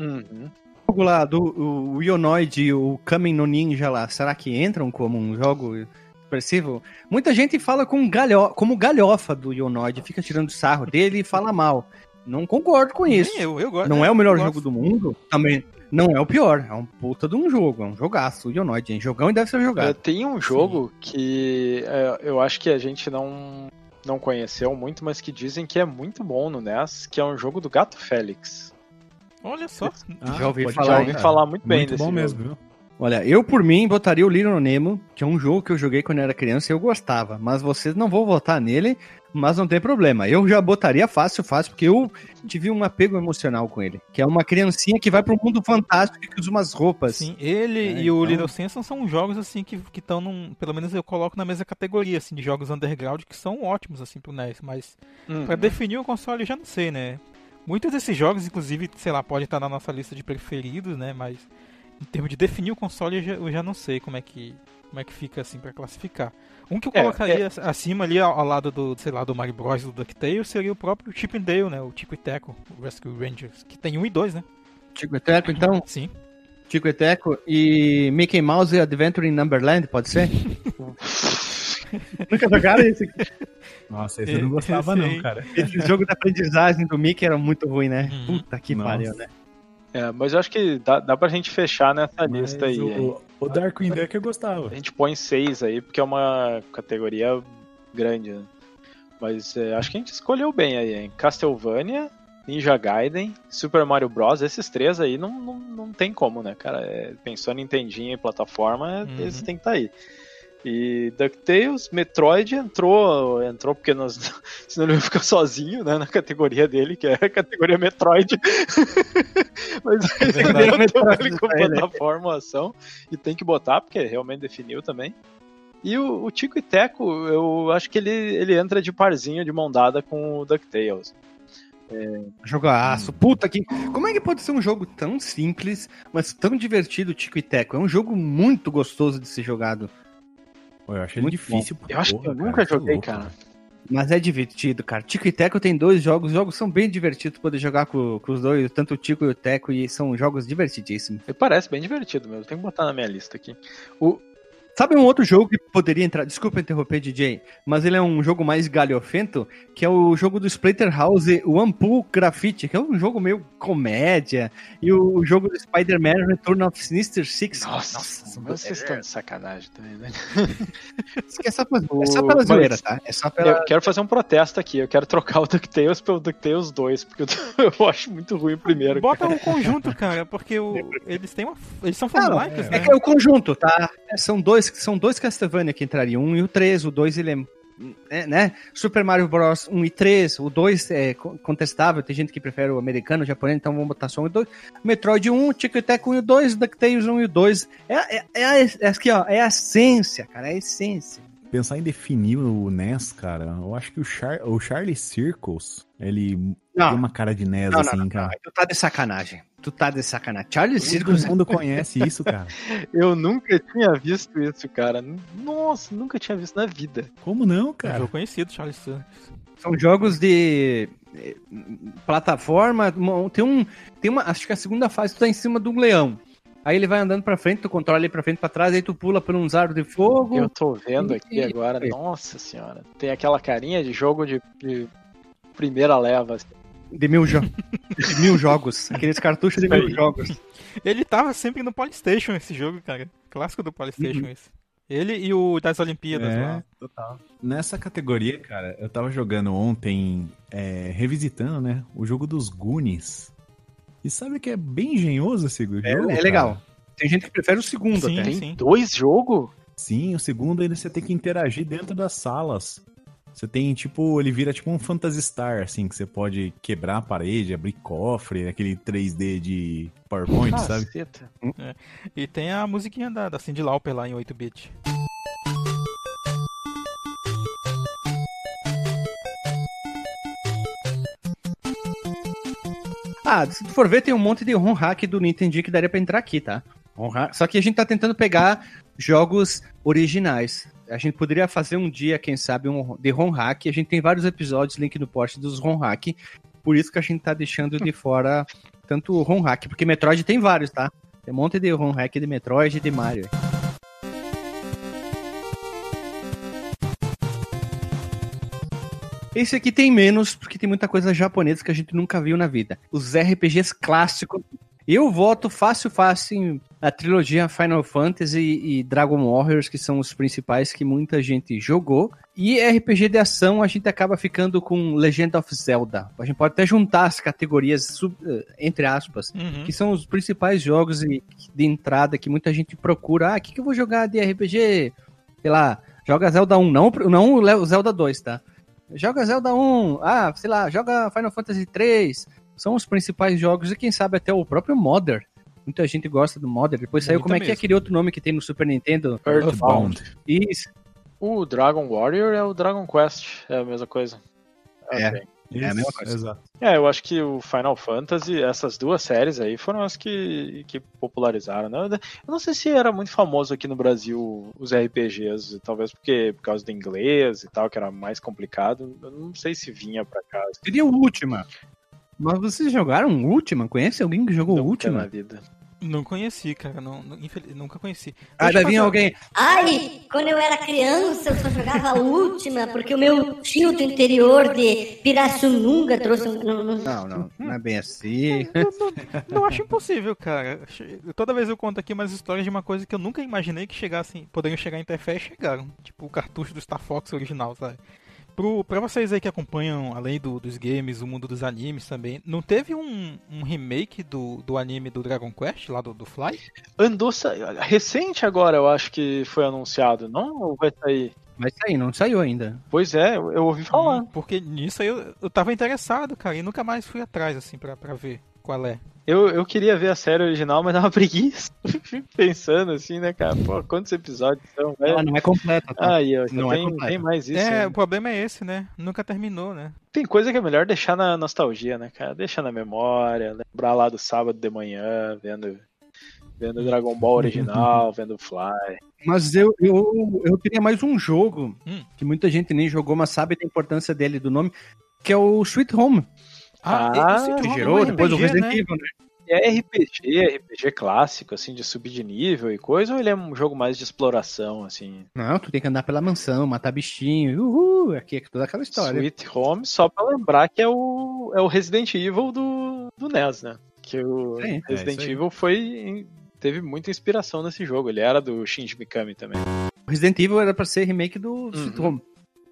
Uhum. O jogo lá do o, o Ionoid e o Kamen no Ninja lá, será que entram como um jogo expressivo? Muita gente fala com galho, como galhofa do Ionoid, fica tirando sarro dele e fala mal. Não concordo com isso. Nem eu, eu gosto. Não é o melhor jogo do mundo? Também, Não é o pior, é um puta de um jogo, é um jogaço. O Ionoid, hein? Jogão e deve ser É, jogado. tem um jogo que é, eu acho que a gente não, não conheceu muito, mas que dizem que é muito bom no NES, que é um jogo do Gato Félix. Olha só. Já ouvi falar, Já ouvi falar muito bem Muito desse bom jogo. mesmo, viu? Olha, eu por mim botaria o Little Nemo, que é um jogo que eu joguei quando eu era criança e eu gostava. Mas vocês não vão votar nele, mas não tem problema. Eu já botaria fácil, fácil, porque eu tive um apego emocional com ele. Que é uma criancinha que vai pro mundo fantástico e que usa umas roupas. Sim, ele É, e o então- Little Simpsons são jogos assim que estão num. Pelo menos eu coloco na mesma categoria assim, de jogos underground que são ótimos assim pro NES, mas Uhum. pra definir o console eu já não sei, né? Muitos desses jogos, inclusive, sei lá, pode estar na nossa lista de preferidos, né? Mas em termos de definir o console eu já, eu já não sei como é que como é que fica assim pra classificar. Um que eu É, colocaria acima ali ao, ao lado do, sei lá, do Mario Bros e do DuckTales seria o próprio Chip and Dale, né? O Tico e Teco, o Rescue Rangers, que tem um e dois, né? Tico e Teco, então. Sim. Tico e Teco e Mickey Mouse Adventure in Numberland, pode ser? <laughs> Nunca jogaram esse? Nossa, esse eu não gostava Esse não, cara. Esse jogo da aprendizagem do Mickey era muito ruim, né? Uhum. Puta que Nossa. pariu, né? É, mas eu acho que dá, dá pra gente fechar nessa Mas lista aí. o, o Darkwing Duck eu gostava. A gente põe seis aí, porque é uma categoria grande, né? Mas é, acho que a gente escolheu bem aí, hein? Castlevania, Ninja Gaiden, Super Mario Bros. Esses três aí não, não, não tem como, né, cara? É, pensou em Nintendinho e plataforma, Uhum. eles têm que estar aí. E DuckTales, Metroid entrou, entrou porque nós, <laughs> senão ele ia ficar sozinho, né, na categoria dele, que é a categoria Metroid. <laughs> Mas verdade. ele botou ele como plataforma ação e tem que botar, porque realmente definiu também. E o, o Tico e Teco, eu acho que ele, ele entra de parzinho, de mão dada com o DuckTales. Jogaço. Puta que. Como é que pode ser um jogo tão simples, mas tão divertido, Tico e Teco? É um jogo muito gostoso de ser jogado. Pô, eu achei Muito difícil. Eu acho que eu cara, nunca tá joguei, louco. cara. Mas é divertido, cara. Tico e Teco tem dois jogos. Os jogos são bem divertidos poder jogar com, com os dois, tanto o Tico e o Teco, e são jogos divertidíssimos. Parece bem divertido mesmo, tem que botar na minha lista aqui. O, Sabe um outro jogo que poderia entrar? Desculpa interromper, DJ, mas ele é um jogo mais galhofento, que é o jogo do Splatterhouse, o Ampul Graffiti, que é um jogo meio comédia, e o jogo do Spider-Man Return of Sinister Six. nossa, Nossa, mas vocês estão de sacanagem também, né? Isso aqui é só, pra, <laughs> é só pela zoeira, tá? É só pela. Eu quero fazer um protesto aqui, eu quero trocar o DuckTales pelo DuckTales 2, porque eu, <laughs> eu acho muito ruim o primeiro. Bota um conjunto, cara, porque o- eles têm uma. Eles são formuláicos, É né? que é o conjunto, tá? É, São dois, são dois Castlevania que entrariam, um e o três. O dois ele é, é, né? Super Mario Bros. 1 e 3, o 2 é co- contestável, tem gente que prefere o americano, o japonês, então vamos botar só um e dois. Metroid 1, Tic Tac 1 e 2, DuckTales 1 e 2. É, é, é, a- é aqui, ó, é a essência, cara, é a essência. Pensar em definir o NES, cara, eu acho que o, Char o Charlie Circles, ele tem Não, uma cara de NES, não, não, assim, não, cara. tu tá de sacanagem. Tu tá de sacanagem. Charlie Todo Circus mundo conhece isso, cara. <laughs> Eu nunca tinha visto isso, cara. Nossa, nunca tinha visto na vida. Como não, É um cara? jogo conhecido, Charles Santos. São jogos de eh, plataforma. Tem um. Tem uma. Acho que a segunda fase tu tá em cima de um leão. Aí ele vai andando pra frente, tu controla ele pra frente e pra trás, aí tu pula por uns aros de fogo. Eu tô vendo aqui E- agora, nossa senhora. Tem aquela carinha de jogo de, de primeira leva. assim. De mil, jo de mil jogos. Aqueles cartuchos de mil jogos. Ele tava sempre no Polystation esse jogo, cara. Clássico do Polystation Uhum. esse. Ele e o das Olimpíadas É, lá. total. Nessa categoria, cara, eu tava jogando ontem, é, revisitando, né, o jogo dos Goonies. E sabe que é bem engenhoso esse jogo? É, é cara? legal. Tem gente que prefere o segundo Sim. até. Tem dois jogos? Sim, o segundo ainda você tem que interagir dentro das salas. Você tem, tipo, ele vira tipo um Phantasy Star, assim, que você pode quebrar a parede, abrir cofre, aquele 3D de PowerPoint, sabe? Caceta. E tem a musiquinha da, da Cyndi Lauper lá em 8-bit. Ah, se tu for ver, tem um monte de ROM hack do Nintendo que daria pra entrar aqui, tá? Só que a gente tá tentando pegar jogos originais. A gente poderia fazer um dia, quem sabe, um de ROM hack. A gente tem vários episódios, link no post dos ROM hack. Por isso que a gente tá deixando de fora tanto o ROM hack, porque Metroid tem vários, tá? Tem um monte de ROM hack de Metroid e de Mario. Esse aqui tem menos, porque tem muita coisa japonesa que a gente nunca viu na vida. Os RPGs clássicos. Eu voto fácil, fácil em a trilogia Final Fantasy e Dragon Warriors, que são os principais que muita gente jogou. E RPG de ação, a gente acaba ficando com Legend of Zelda. A gente pode até juntar as categorias, sub, eh, entre aspas, Uhum. que são os principais jogos de, de entrada que muita gente procura. Ah, o que, que eu vou jogar de RPG? Sei lá, joga Zelda 1, não, não o Zelda 2, tá? Joga Zelda 1, ah, sei lá, joga Final Fantasy 3. São os principais jogos e quem sabe até o próprio Modder. Muita gente gosta do Modder. Depois saiu Muita como é que é aquele outro nome que tem no Super Nintendo? Earthbound. Isso. O Dragon Warrior é o Dragon Quest, é a mesma coisa. É. Ok. É a mesma coisa. Exato. É, eu acho que o Final Fantasy, essas duas séries aí foram as que, que popularizaram, né? Eu não sei se era muito famoso aqui no Brasil os RPGs, talvez porque por causa do inglês e tal, que era mais complicado. Eu não sei se vinha pra cá. Seria o Ultima. Mas vocês jogaram o Ultima? Conhece alguém que jogou o nunca na Ultima? vida. Não conheci, cara. Não, não- infeliz- nunca conheci. Ah, vai vir alguém. Ai, quando eu era criança, eu só jogava a última, porque o meu tio do interior de Pirassununga trouxe um. Não, não, Não, não, não é bem assim. <laughs> Eu não, não acho impossível, cara. Toda vez eu conto aqui umas histórias de uma coisa que eu nunca imaginei que chegassem, poderiam chegar em Interfé e chegaram. Tipo o cartucho do Star Fox original, sabe? Pro, pra vocês aí que acompanham, além do- dos games, o mundo dos animes também, não teve um, um remake do, do anime do Dragon Quest, lá do, do Fly? Andou recente agora, eu acho que foi anunciado, não? Ou vai sair? Vai sair, não saiu ainda. Pois é, eu, eu ouvi falar. Hum, Porque nisso aí eu, eu tava interessado, cara, e nunca mais fui atrás, assim, pra, pra ver qual é. Eu, eu queria ver a série original, mas <laughs> dava preguiça. Fico <laughs> pensando assim, né, cara? Pô, quantos episódios são, velho? Ela não é completa. Tá? Aí, ó, Não é tem, completo. tem mais isso. é, né? o problema é esse, né? Nunca terminou, né? Tem coisa que é melhor deixar na nostalgia, né, cara? Deixar na memória, lembrar lá do sábado de manhã, vendo, vendo Dragon Ball original, <laughs> vendo Fly. Mas eu, eu, eu queria mais um jogo Hum. que muita gente nem jogou, mas sabe da importância dele, do nome, que é o Sweet Home. Ah, esse Que jogo gerou é um depois do RPG, Resident né? Evil, né? É RPG, RPG clássico, assim, de subir de nível e coisa, ou ele é um jogo mais de exploração, assim? Não, tu tem que andar pela mansão, matar bichinho, uhul, aqui é toda aquela história. Sweet Home, só pra lembrar que é o, é o Resident Evil do, do NES, né? Que o Sim, é Resident aí. Evil foi. teve muita inspiração nesse jogo. Ele era do Shinji Mikami também. O Resident Evil era pra ser remake do Sweet Uhum. Home.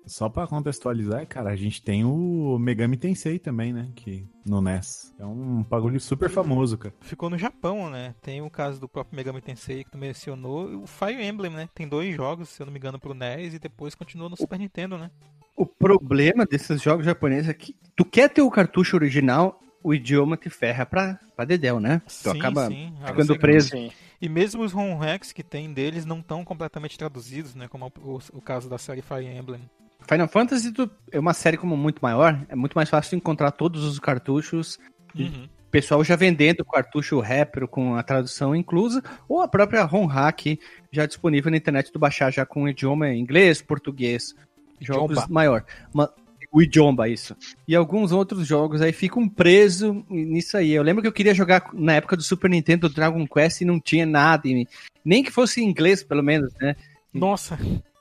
Só pra contextualizar, cara, a gente tem o Megami Tensei também, né? Que no NES. É um bagulho super famoso, cara. Ficou no Japão, né? Tem o caso do próprio Megami Tensei que tu mencionou, e o Fire Emblem, né? Tem dois jogos, se eu não me engano, pro NES e depois continua no Super Nintendo, né? O problema desses jogos japoneses é que tu quer ter o cartucho original, o idioma te ferra pra, pra dedéu, né? Tu acaba ficando Você- preso. Sim. E mesmo os ROM hacks que tem deles não estão completamente traduzidos, né? Como o, o caso da série Fire Emblem. Final Fantasy é uma série como muito maior, é muito mais fácil encontrar todos os cartuchos Uhum. o pessoal já vendendo o cartucho Repro com a tradução inclusa, ou a própria ROM hack já disponível na internet, tu baixar já com idioma inglês, português, jogos Idioma. maior. Uma- o idioma, isso. E alguns outros jogos aí ficam presos nisso aí. Eu lembro que eu queria jogar na época do Super Nintendo Dragon Quest e não tinha nada, e nem que fosse em inglês, pelo menos, né? Nossa,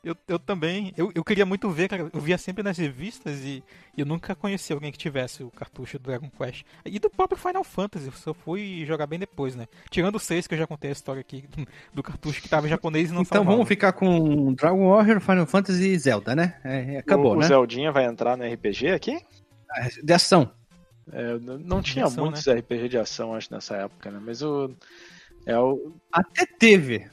eu, eu também. Eu, eu queria muito ver, cara. Eu via sempre nas revistas e eu nunca conheci alguém que tivesse o cartucho do Dragon Quest. E do próprio Final Fantasy, eu só fui jogar bem depois, né? Tirando o 6, que eu já contei a história aqui <laughs> do cartucho que tava em japonês e não Então falava. vamos ficar com Dragon Warrior, Final Fantasy e Zelda, né? É, acabou, o, o né? Zeldinha vai entrar no RPG aqui? De ação. É, não tinha ação, muitos RPG de ação, acho, nessa época, né? Mas o. É o. Até teve.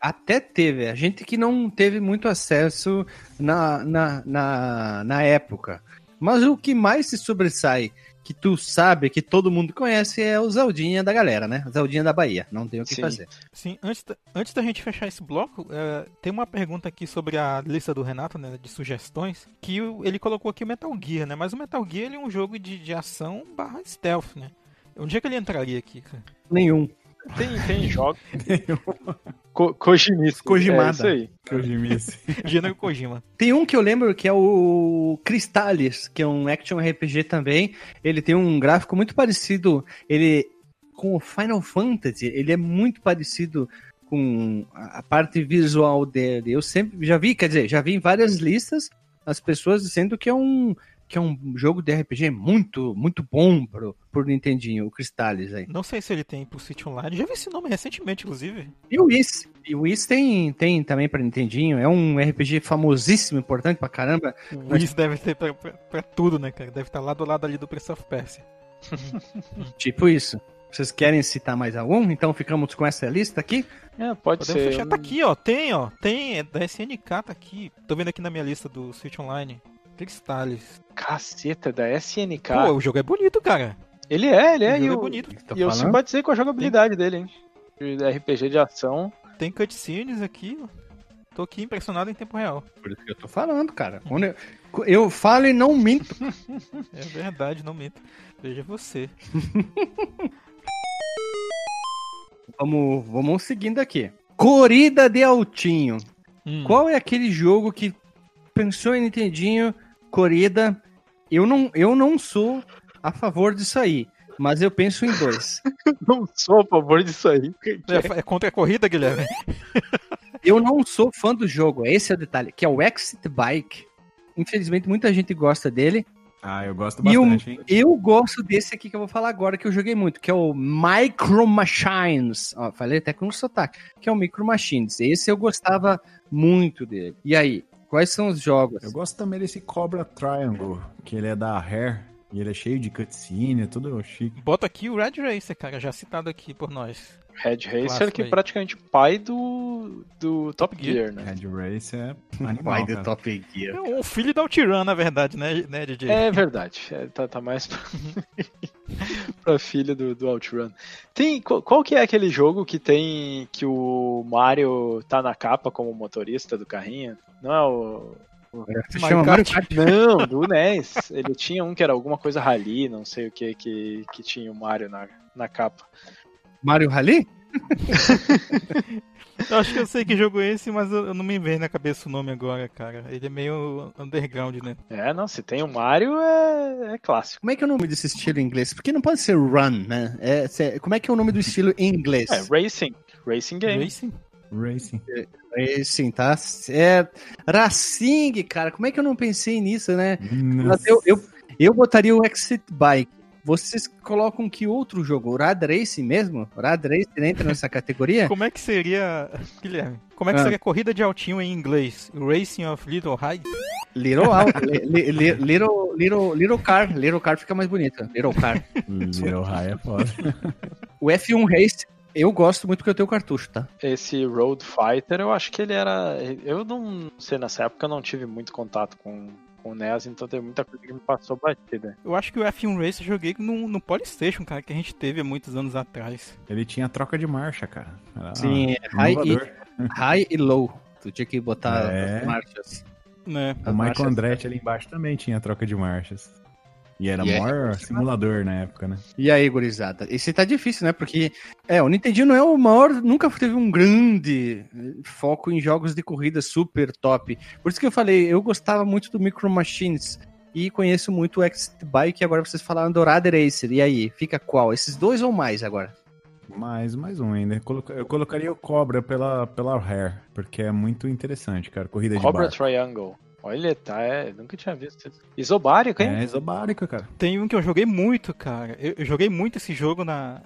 Até teve. A gente que não teve muito acesso na, na, na, na época. Mas o que mais se sobressai, que tu sabe, que todo mundo conhece, é o Zeldinha da galera, né? O Zeldinha da Bahia. Não tem o que Sim. fazer. Sim, antes da, antes da gente fechar esse bloco, é, tem uma pergunta aqui sobre a lista do Renato, né, de sugestões, que ele colocou aqui o Metal Gear, né? Mas o Metal Gear ele é um jogo de, de ação barra stealth, né? Onde é que ele entraria aqui, cara? Nenhum. Tem, tem jogos. <laughs> <laughs> Co Kojimice. Kojimada. É isso aí. Kojimice. <laughs> Gênero Kojima. Tem um que eu lembro que é o Crystalis, que é um action RPG também. Ele tem um gráfico muito parecido. Ele com o Final Fantasy, ele é muito parecido com a a parte visual dele. Eu sempre já vi, quer dizer, já vi em várias listas as pessoas dizendo que é um que é um jogo de RPG muito, muito bom pro, pro Nintendinho, o Crystalis aí. Não sei se ele tem pro Switch Online. Já vi esse nome recentemente, inclusive. E o Whis. E o Whis tem, tem também pra Nintendinho. É um RPG famosíssimo, importante pra caramba. O Whis deve ter pra, pra, pra tudo, né, cara? Deve estar lá do lado ali do Prince of Persia. <laughs> Tipo isso. Vocês querem citar mais algum? Então ficamos com essa lista aqui. É, pode Podemos ser. fechar. Tá aqui, ó. Tem, ó. Tem. É da SNK, tá aqui. Tô vendo aqui na minha lista do Switch Online. Cristales. Caceta, da SNK. Pô, o jogo é bonito, cara. ele é, ele O é. jogo E é bonito. Tô e eu simpatizei com a jogabilidade dele, hein? De RPG de ação. Tem cutscenes aqui. Tô aqui impressionado em tempo real. Por isso que eu tô falando, cara. Quando eu, eu falo e não minto. <laughs> É verdade, não minto. Veja você. <laughs> Vamos, vamos seguindo aqui. Corrida de Altinho. Hum. Qual é aquele jogo que pensou em Nintendinho, corrida? Eu não, eu não sou a favor disso aí, mas eu penso em dois. <laughs> Não sou a favor disso aí. É, é contra a corrida, Guilherme? <laughs> Eu não sou fã do jogo, esse é o detalhe, que é o Exit Bike. Infelizmente, muita gente gosta dele. Ah, eu gosto bastante, hein? Eu gosto desse aqui que eu vou falar agora, que eu joguei muito, que é o Micro Machines. Ó, falei até com um sotaque, que é o Micro Machines. Esse eu gostava muito dele. E aí, quais são os jogos? Eu gosto também desse Cobra Triangle, que ele é da Rare. E ele é cheio de cutscene, é tudo chique. Bota aqui o Red Racer, cara, já citado aqui por nós. Red Racer, que é praticamente pai do, do Top Gear, né? Red Race é <laughs> animal, Pai do cara. Top Gear. É um filho da Altiran, na verdade, né, né DJ? É verdade. É, tá, tá mais <laughs> <laughs> pra, filha do, do OutRun. Tem, qual, qual que é aquele jogo que tem que o Mario tá na capa como motorista do carrinho? Não é o. Se Mario chama Mario. Kart. Não, do NES. Ele tinha um que era alguma coisa rally, não sei o que, que, que tinha o Mario na, na capa. Mario Rally? <laughs> Eu acho que eu sei que jogo é esse, mas eu, não me vem na cabeça o nome agora, cara. Ele é meio underground, né? É, não, se tem o Mario é, é clássico. Como é que é o nome desse estilo em inglês? Porque não pode ser run, né? É, cê- como é que é o nome do estilo em inglês? É, Racing. Racing Game. Racing? Racing. Racing, tá certo. Racing, cara, como é que eu não pensei nisso, né? Eu, eu, eu botaria o Exit Bike. Vocês colocam que outro jogo? O Rad Racing mesmo? O Rad Racing entra nessa <laughs> categoria? Como é que seria, <laughs> Guilherme? Como é que Ah. seria corrida de altinho em inglês? Racing of Little High? Little, <laughs> li, li- li- little, little, little Car. Little Car fica mais bonito. Little Car. Little High é foda. O F1 Race, eu gosto muito porque eu tenho o cartucho, tá? Esse Road Fighter, eu acho que ele era. Eu não sei, nessa época eu não tive muito contato com, com o NES, então tem muita coisa que me passou batida. Eu acho que o F1 Race eu joguei no, no Polystation, cara, que a gente teve há muitos anos atrás. Ele tinha troca de marcha, cara. Era Sim, high e, high e low. Tu tinha que botar É. as marchas. Né? O Michael Andretti ali embaixo também tinha troca de marchas. E era E o é- maior simulador na época, né? E aí, gurizada? Esse tá difícil, né? Porque, é, o Nintendinho não é o maior, nunca teve um grande eh, foco em jogos de corrida super top. Por isso que eu falei, eu gostava muito do Micro Machines e conheço muito o Exit Bike, e agora vocês falaram do Rad Racer. E aí, fica qual? Esses dois ou mais agora? Mais, mais um ainda. Eu coloca- Eu colocaria o Cobra pela, pela Rare, porque é muito interessante, cara. Corrida de Cobra. Triangle. Olha, tá, é, nunca tinha visto. isso. Isobárico, hein? É isobárico, cara. Tem um que eu joguei muito, cara. Eu, eu joguei muito esse jogo na,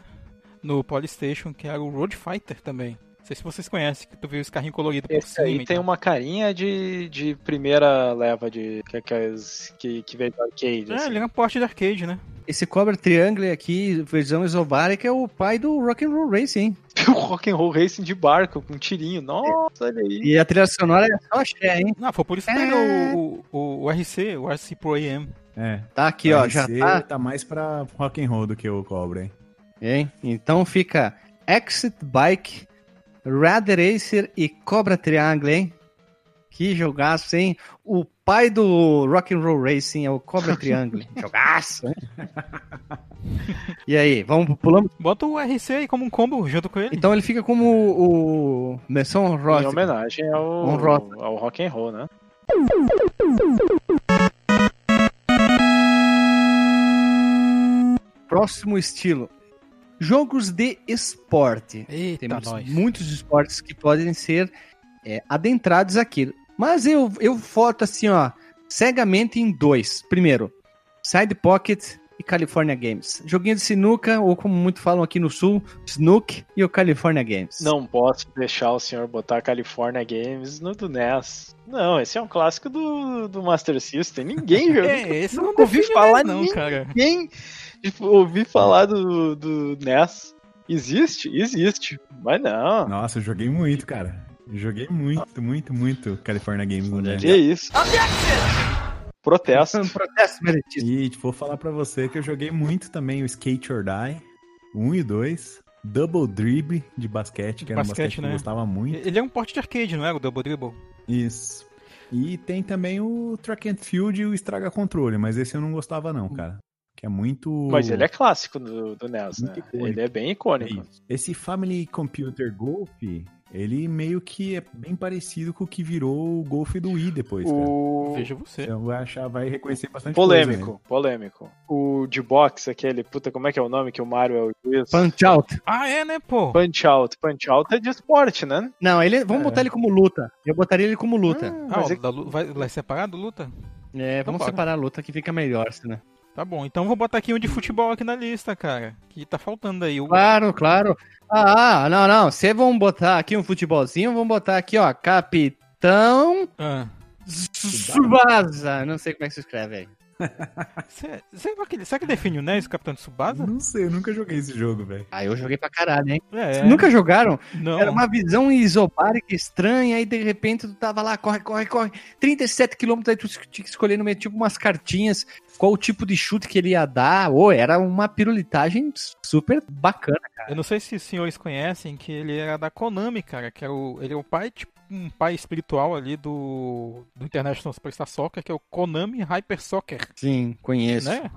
no Polystation, que era o Road Fighter também. Não sei se vocês conhecem, que tu viu esse carrinho colorido por Esse cima. aí tem tal. uma carinha de, de primeira leva de que, que, que, que veio do arcade. É, assim. ele é uma porte de arcade, né? Esse Cobra Triangle aqui, versão isobárica, é o pai do Rock'n'Roll Racing, hein? <laughs> o Rock'n'Roll Racing de barco com um tirinho. Nossa, olha aí. E a trilha sonora é só axé, hein? Não, foi por isso que É. pegou o, o, o RC, o RC Pro AM. É. Tá aqui, ó, RC já tá. tá mais pra rock and roll do que o Cobra, hein? Hein? Então fica Exit Bike, Rad Racer e Cobra Triangle, hein? Que jogaço, hein? O pai do Rock'n'Roll Racing é o Cobra Triangle. <laughs> jogaço, hein? E aí, vamos pulando? Bota o RC aí como um combo junto com ele. Então ele fica como o, o menção Em homenagem ao, Honrosa. ao Rock'n'Roll, né? Próximo estilo. Jogos de esporte. Eita, Temos nós. muitos esportes que podem ser é, adentrados aqui. Mas eu, eu foto assim, ó. cegamente em dois. Primeiro, Side Pocket e California Games. Joguinho de sinuca, ou como muito falam aqui no sul, Snook e o California Games. Não posso deixar o senhor botar California Games no do NES. Não, esse é um clássico do, do Master System. Ninguém <laughs> viu. É, esse não nunca ouvi falar não, ninguém. cara. Ninguém tipo, ouvi falar do, do NES. Existe? Existe. Mas não. Nossa, eu joguei muito, cara. Eu joguei muito, muito, muito California Games no NES. Que isso? Protesto. <laughs> Protesto meritíssimo. E tipo, vou falar pra você que eu joguei muito também o Skate or Die, 1 e 2, Double Dribble de basquete, que era um Basquete, basquete que né? eu gostava muito. Ele é um porte de arcade, não é? O Double Dribble. Isso. E tem também o Track and Field e o Estraga Controle, mas esse eu não gostava não, cara. Que é muito... Mas ele é clássico do, do NES, né? Icônico. Ele é bem icônico. Isso. Esse Family Computer Golf, ele meio que é bem parecido com o que virou o Golf do Wii depois, cara. O Veja você. Então vai achar, vai reconhecer bastante coisa né? polêmico, polêmico. O de box, aquele, puta, como é que é o nome que o Mario é o juiz? Punch Out. Ah, é, né, pô? Punch Out. Punch Out é de esporte, né? Não, ele, vamos É. botar ele como luta. Eu botaria ele como luta. Ah, mas ó, é- da vai, vai separado luta? é, vamos bora. separar a luta que fica melhor, né? Tá bom, então vou botar aqui um de futebol aqui na lista, cara. Que tá faltando aí. O... Claro, claro. Ah, ah, não, não. Vocês vão botar aqui um futebolzinho, vamos botar aqui, ó, Capitão Ah, Subasa. Não sei como é que se escreve aí. Cê- será, que, será que define o NES, Capitão de Subasa? Não sei, eu nunca joguei esse jogo, velho. Ah, eu joguei pra caralho, hein? É, Vocês Nunca jogaram? Não. Era uma visão isobárica estranha, aí de repente tu tava lá, corre, corre, corre. 37 quilômetros, aí tu tinha que escolher no meio, tipo umas cartinhas, qual o tipo de chute que ele ia dar. Ô, era uma pirulitagem super bacana. Eu não sei se os senhores conhecem que ele era da Konami, cara, que era o, ele é o pai, tipo, um pai espiritual ali do, do International Superstar Soccer, que é o Konami Hyper Soccer, Sim, conheço. né?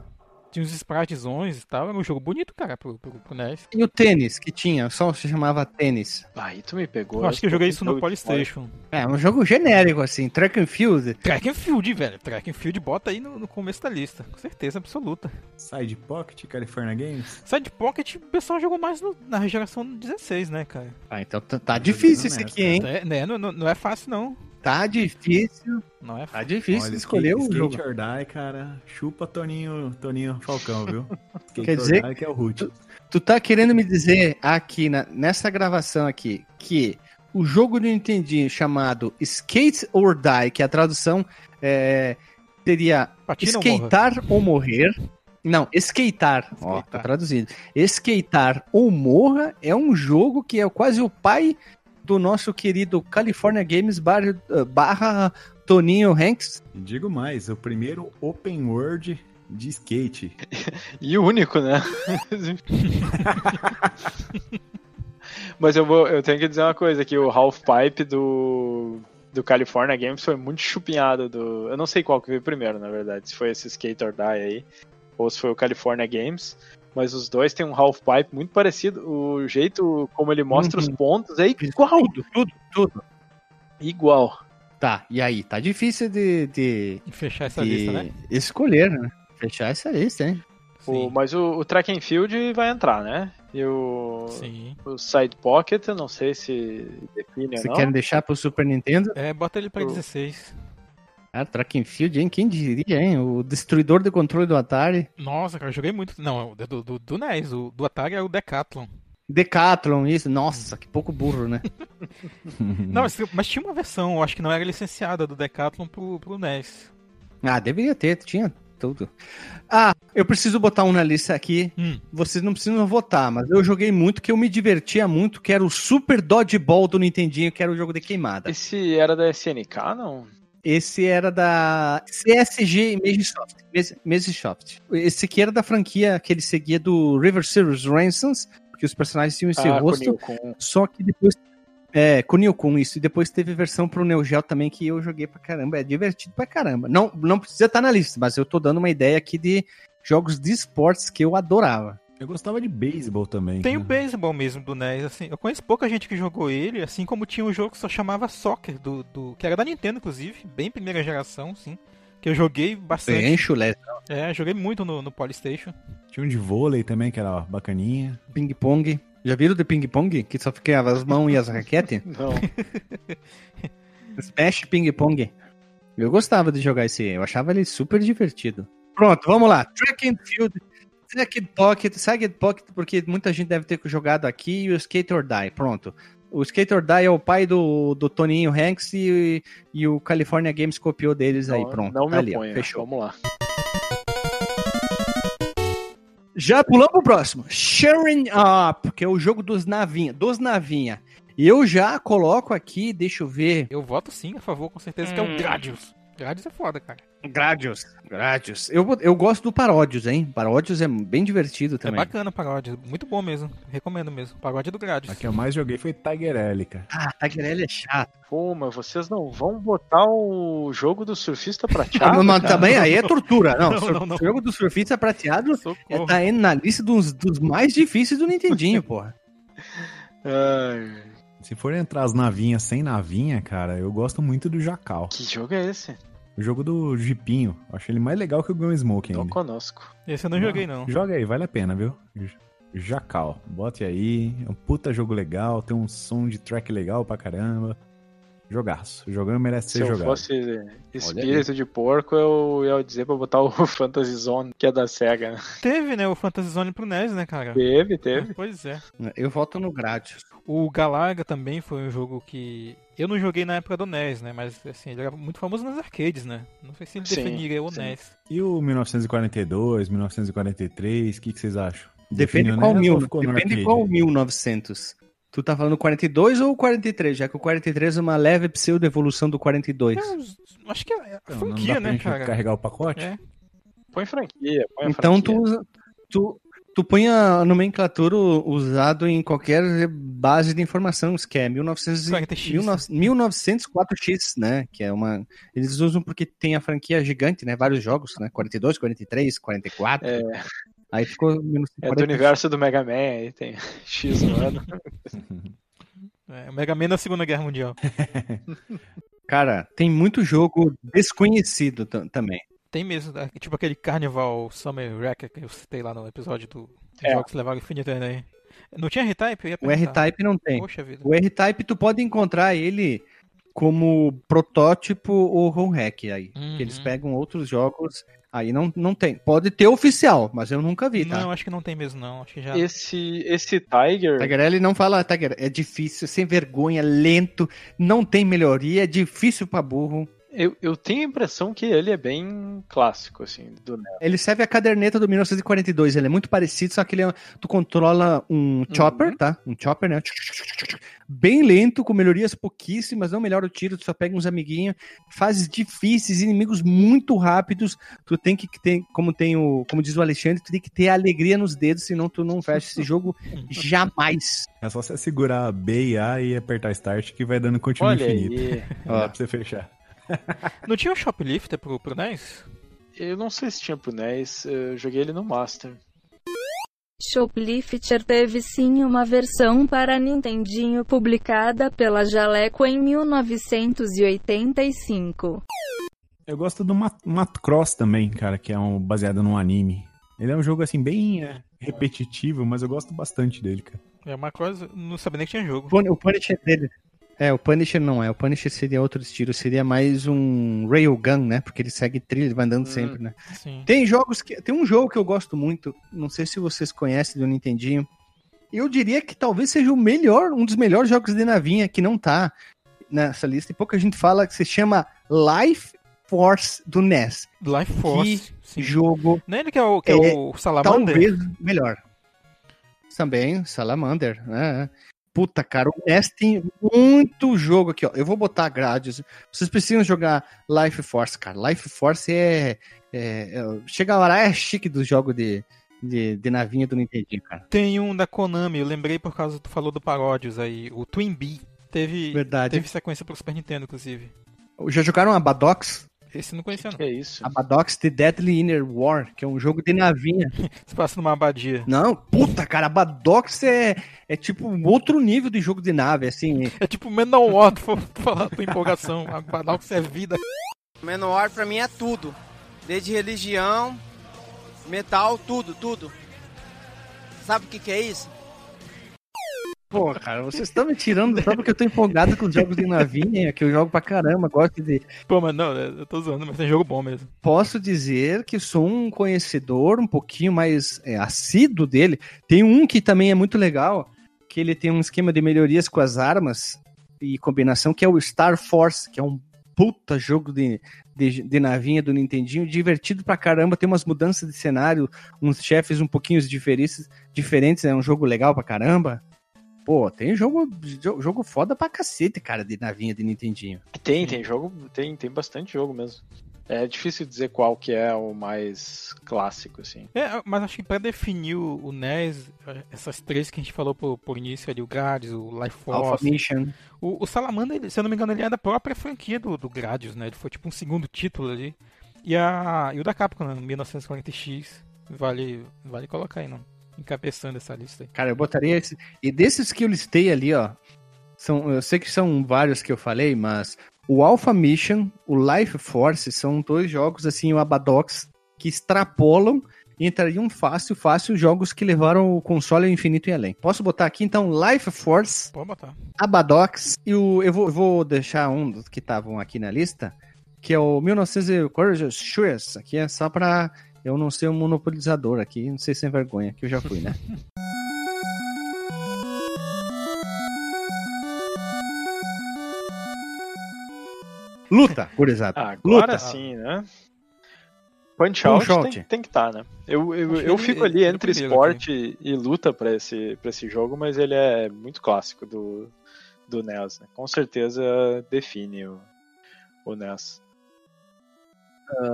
Tinha uns spritezões e tal, era um jogo bonito, cara, pro, pro, pro NES. E o tênis que tinha, só se chamava tênis. Aí tu me pegou. Eu acho que eu joguei isso no. Polystation. É, um jogo genérico, assim, track and field. Track and Field, velho. Track and Field bota aí no, no começo da lista, com certeza absoluta. Side Pocket, California Games. Side Pocket, o pessoal jogou mais no- na geração 16, né, cara? Ah, então tá, tá difícil esse aqui, hein? É, né, não, não- não é fácil, não. Tá difícil, Não é tá fácil. difícil Olha, escolher o skate, jogo. Skate or Die, cara, chupa Toninho, Toninho Falcão, viu? <laughs> Skate Quer or dizer- Die que é o root. Tu tá querendo me dizer aqui, na- nessa gravação aqui, que o jogo do Nintendinho chamado Skate or Die, que a tradução é, seria Patina ou morra? skatear ou morrer. Não, skatear. Ó, tá Skatear. traduzido. Skatear ou morra é um jogo que é quase o pai do nosso querido California Games barra, barra Toninho Hanks. Digo mais, o primeiro open world de skate. <laughs> E o único, né? <laughs> Mas eu vou, eu tenho que dizer uma coisa que o Half Pipe do do California Games foi muito chupinhado do, eu não sei qual que veio primeiro, na verdade, se foi esse Skate or Die aí ou se foi o California Games, mas os dois têm um Half Pipe muito parecido, o jeito como ele mostra os Uhum. pontos é igual, Tudo, tudo, tudo. igual. Tá, e aí? Tá difícil de, de, fechar essa de lista, né? escolher, né? Fechar essa lista, hein? O- mas o, o Track and Field vai entrar, né? E o, Sim. o Side Pocket, eu não sei se define Você ou não. quer deixar pro Super Nintendo? É, bota ele pra O- 16. Ah, Track and Field, hein? Quem diria, hein? O destruidor de controle do Atari. Nossa, cara, eu joguei muito. Não, o do, do, do NES, o do Atari é o Decathlon. Decathlon, isso. Nossa, que pouco burro, né? <laughs> Não, mas, mas tinha uma versão, eu acho que não era licenciada do Decathlon pro, pro NES. ah, deveria ter, tinha tudo. Ah, eu preciso botar um na lista aqui. Hum. Vocês não precisam votar, mas eu joguei muito, que eu me divertia muito, que era o Super Dodgeball do Nintendinho, que era o jogo de queimada. Esse era da SNK, não? Esse era da CSG Magisoft. Mas- Magisoft. Esse aqui era da franquia que ele seguia do River Series Ransoms, porque os personagens tinham esse Ah, rosto. Só que depois. É, com Kun, isso. E depois teve versão pro Neo Geo também que eu joguei pra caramba. É divertido pra caramba. Não, não precisa estar na lista, mas eu tô dando uma ideia aqui de jogos de esportes que eu adorava. Eu gostava de beisebol também. Tem o cara. beisebol mesmo do NES, assim. Eu conheço pouca gente que jogou ele, assim como tinha um jogo que só chamava Soccer, do, do, que era da Nintendo, inclusive, bem primeira geração, sim. Que eu joguei bastante. Bem chulé. É, joguei muito no, no Polystation. Tinha um de vôlei também, que era bacaninha. Ping-pong. Já viram de ping-pong? Que só ficava as mãos e as raquetes? <laughs> Não. <laughs> Smash ping-pong. Eu gostava de jogar esse, eu achava ele super divertido. Pronto, vamos lá. Track and Field, Second Pocket, Second Pocket, porque muita gente deve ter jogado aqui, e o Skate or Die, pronto. O Skate or Die é o pai do, do Toninho Hanks e, e o California Games copiou deles aí, Não- pronto. Não tá me ali, ó, fechou. Vamos lá. Já pulamos pro próximo. Sharing Up, que é o jogo dos navinha, dos navinha. E eu já coloco aqui, deixa eu ver. Eu voto sim a favor, com certeza, que é Hum. o Gradius. Gradius é foda, cara. Gradius. Gradius. Eu, eu gosto do Paródios, hein? Paródios é bem divertido É também. bacana o paródia. Muito bom mesmo. Recomendo mesmo. Paródia do Gradius. A que eu mais joguei foi Tiger L, cara. Ah, Taguerelli é chato. Pô, mas vocês não vão botar o jogo do surfista Ah, prateado? <laughs> mas também aí é tortura. Não, <laughs> Não, sur- não, não. o jogo do surfista prateado é, Socorro. tá indo na lista dos, dos mais difíceis do Nintendinho, <laughs> porra. Ai, Se for entrar as navinhas sem navinha, cara, eu gosto muito do Jacal. que jogo é esse? O jogo do Jipinho. Eu Acho ele mais legal que o Gunsmoke Não ainda. conosco. Esse eu não joguei, não. Joga aí, vale a pena, viu? Jacal. Bote aí. É um puta jogo legal. Tem um som de track legal pra caramba. Jogaço. Jogando merece Se ser eu jogado. fosse espírito de porco, eu ia dizer pra botar o <laughs> Fantasy Zone, que é da SEGA. né? Teve, né, o Fantasy Zone pro NES, né, cara? Teve, teve. Pois é. Eu voto no Gradius. O Galaga também foi um jogo que eu não joguei na época do NES, né? Mas assim, ele era muito famoso nas arcades, né? Não sei se ele Sim, definiria o sim. NES. E o 1942, 1943, o que, que vocês acham? Depende Define o qual NES mil. Depende qual 1900. Tu tá falando 42 ou 43? Já que o 43 é uma leve pseudo-evolução do 42. Eu acho que é Então, franquia, não dá pra né, gente cara? carregar o pacote? É. Põe franquia, põe Então franquia. tu, usa- tu, tu põe a nomenclatura usado em qualquer base de informações, que é 1900, 40X. 1904X, né? Que é uma. Eles usam porque tem a franquia gigante, né? Vários jogos, né? 42, 43, 44. É, Aí ficou é do 1940. universo do Mega Man, aí tem <laughs> X no ano. É, o Mega Man na Segunda Guerra Mundial. <laughs> Cara, tem muito jogo desconhecido tam- também. Tem mesmo, né? tipo aquele Carnival Summer Wrecker que eu citei lá no episódio do É. Jogos que levaram ano aí. Não tinha R-Type? O. R-Type não tem. Poxa vida. O R-Type tu pode encontrar ele como protótipo ou home hack aí. Uhum. Eles pegam outros jogos, aí não, não tem. Pode ter oficial, mas eu nunca vi, tá? Não, acho que não tem mesmo, não. Acho que já. Esse, esse Tiger, Tagarelli não fala Tagarelli, é difícil, sem vergonha, lento, não tem melhoria, é difícil pra burro. Eu, eu tenho a impressão que ele é bem clássico, assim, do NES. Ele serve a caderneta do 1942, ele é muito parecido, só que ele é- tu controla um chopper, tá? Um chopper, né? Bem lento, com melhorias pouquíssimas, não melhora o tiro, tu só pega uns amiguinhos, fases difíceis, inimigos muito rápidos, tu tem que ter, como tem o, como diz o Alexandre, tu tem que ter alegria nos dedos, senão tu não fecha esse jogo <laughs> jamais. É só você segurar B e A e apertar Start que vai dando continuo Olha infinito. aí, <laughs> Não dá pra você fechar. <laughs> Não tinha o Shoplifter pro, pro NES? eu não sei se tinha pro NES, eu joguei ele no Master. Shoplifter teve sim uma versão para Nintendinho publicada pela Jaleco em 1985. Eu gosto do Mat Macross também, cara, que é um, baseado num anime. Ele é um jogo, assim, bem é, repetitivo, mas eu gosto bastante dele, cara. É uma coisa. Não sabia nem que tinha jogo. O Punisher dele. É, o Punisher não é. O Punisher seria outro estilo, seria mais um railgun, né? Porque ele segue trilha, ele vai andando Hum. sempre, né? Sim. Tem jogos que. Tem um jogo que eu gosto muito, não sei se vocês conhecem do Nintendinho. Eu diria que talvez seja o melhor, um dos melhores jogos de navinha que não tá nessa lista. E pouca gente fala que se chama Life Force do NES. Life Force. Sim. Jogo Não é ele que é o, que é É, o Salamander? talvez melhor. Também, Salamander, né? Puta, cara, o NES tem muito jogo aqui, ó. Eu vou botar grades. Vocês precisam jogar Life Force, cara. Life Force é. é- é- chega a hora, é chique dos jogos de, de, de navinha do Nintendinho, cara. Tem um da Konami, eu lembrei por causa que tu falou do Paródios aí. O Twin Bee. Teve, Verdade. teve sequência pro Super Nintendo, inclusive. Já jogaram a Badox? Esse eu não conhecia, não. Que é isso? A Badox The Deadly Inner War, que é um jogo de navinha. <laughs> Se passa numa abadia. Não, puta, cara, a Badox é, é tipo um outro nível de jogo de nave, assim. É tipo Menor, tu <laughs> falar tua empolgação. A Badalx é vida. Menor pra mim é tudo. Desde religião, metal, tudo, tudo. Sabe o que, que é isso? Pô, cara, vocês estão me tirando só porque eu tô empolgado com os jogos de navinha, que eu jogo pra caramba, gosto de. Pô, mas não, eu tô zoando, mas tem jogo bom mesmo. Posso dizer que sou um conhecedor um pouquinho mais é, assíduo dele. Tem um que também é muito legal, que ele tem um esquema de melhorias com as armas e combinação, que é o Star Force, que é um puta jogo de, de, de navinha do Nintendinho, divertido pra caramba, tem umas mudanças de cenário, uns chefes um pouquinho diferentes, diferentes, é um jogo legal pra caramba. Pô, tem jogo, jo- jogo foda pra cacete, cara, de navinha de Nintendinho. Tem, tem jogo, tem, tem bastante jogo mesmo. É difícil dizer qual que é o mais clássico, assim. É, mas acho que pra definir o, NES, essas três que a gente falou por, por início ali, o Gradius, o Life Alpha Force, Mission. o, o Salamander, ele, se eu não me engano, ele é da própria franquia do, do Gradius, né? Ele foi tipo um segundo título ali. E, a, e o da Capcom, né? 1940X, vale, vale colocar aí, não? Encabeçando essa lista aí. Cara, eu botaria esse. E desses que eu listei ali, ó. São, eu sei que são vários que eu falei, mas o Alpha Mission, o Life Force são dois jogos, assim, o Abadox, que extrapolam e entrariam fácil, fácil jogos que levaram o console ao infinito e além. Posso botar aqui, então, Life Force, Pode botar. Abadox e o. Eu vou, eu vou deixar um dos que estavam aqui na lista, que é o 1940 Shoes. Aqui é só pra eu não ser um monopolizador aqui, não sei sem vergonha, que eu já fui, né? <laughs> Luta, gurizada. Ah, agora Luta. sim, né? Punch Out tem, tem que estar, né? Eu, eu, eu ele- fico ali ele é o entre esporte e luta pra esse, pra esse jogo, mas ele é muito clássico do, do NES, né? Com certeza define o, o NES.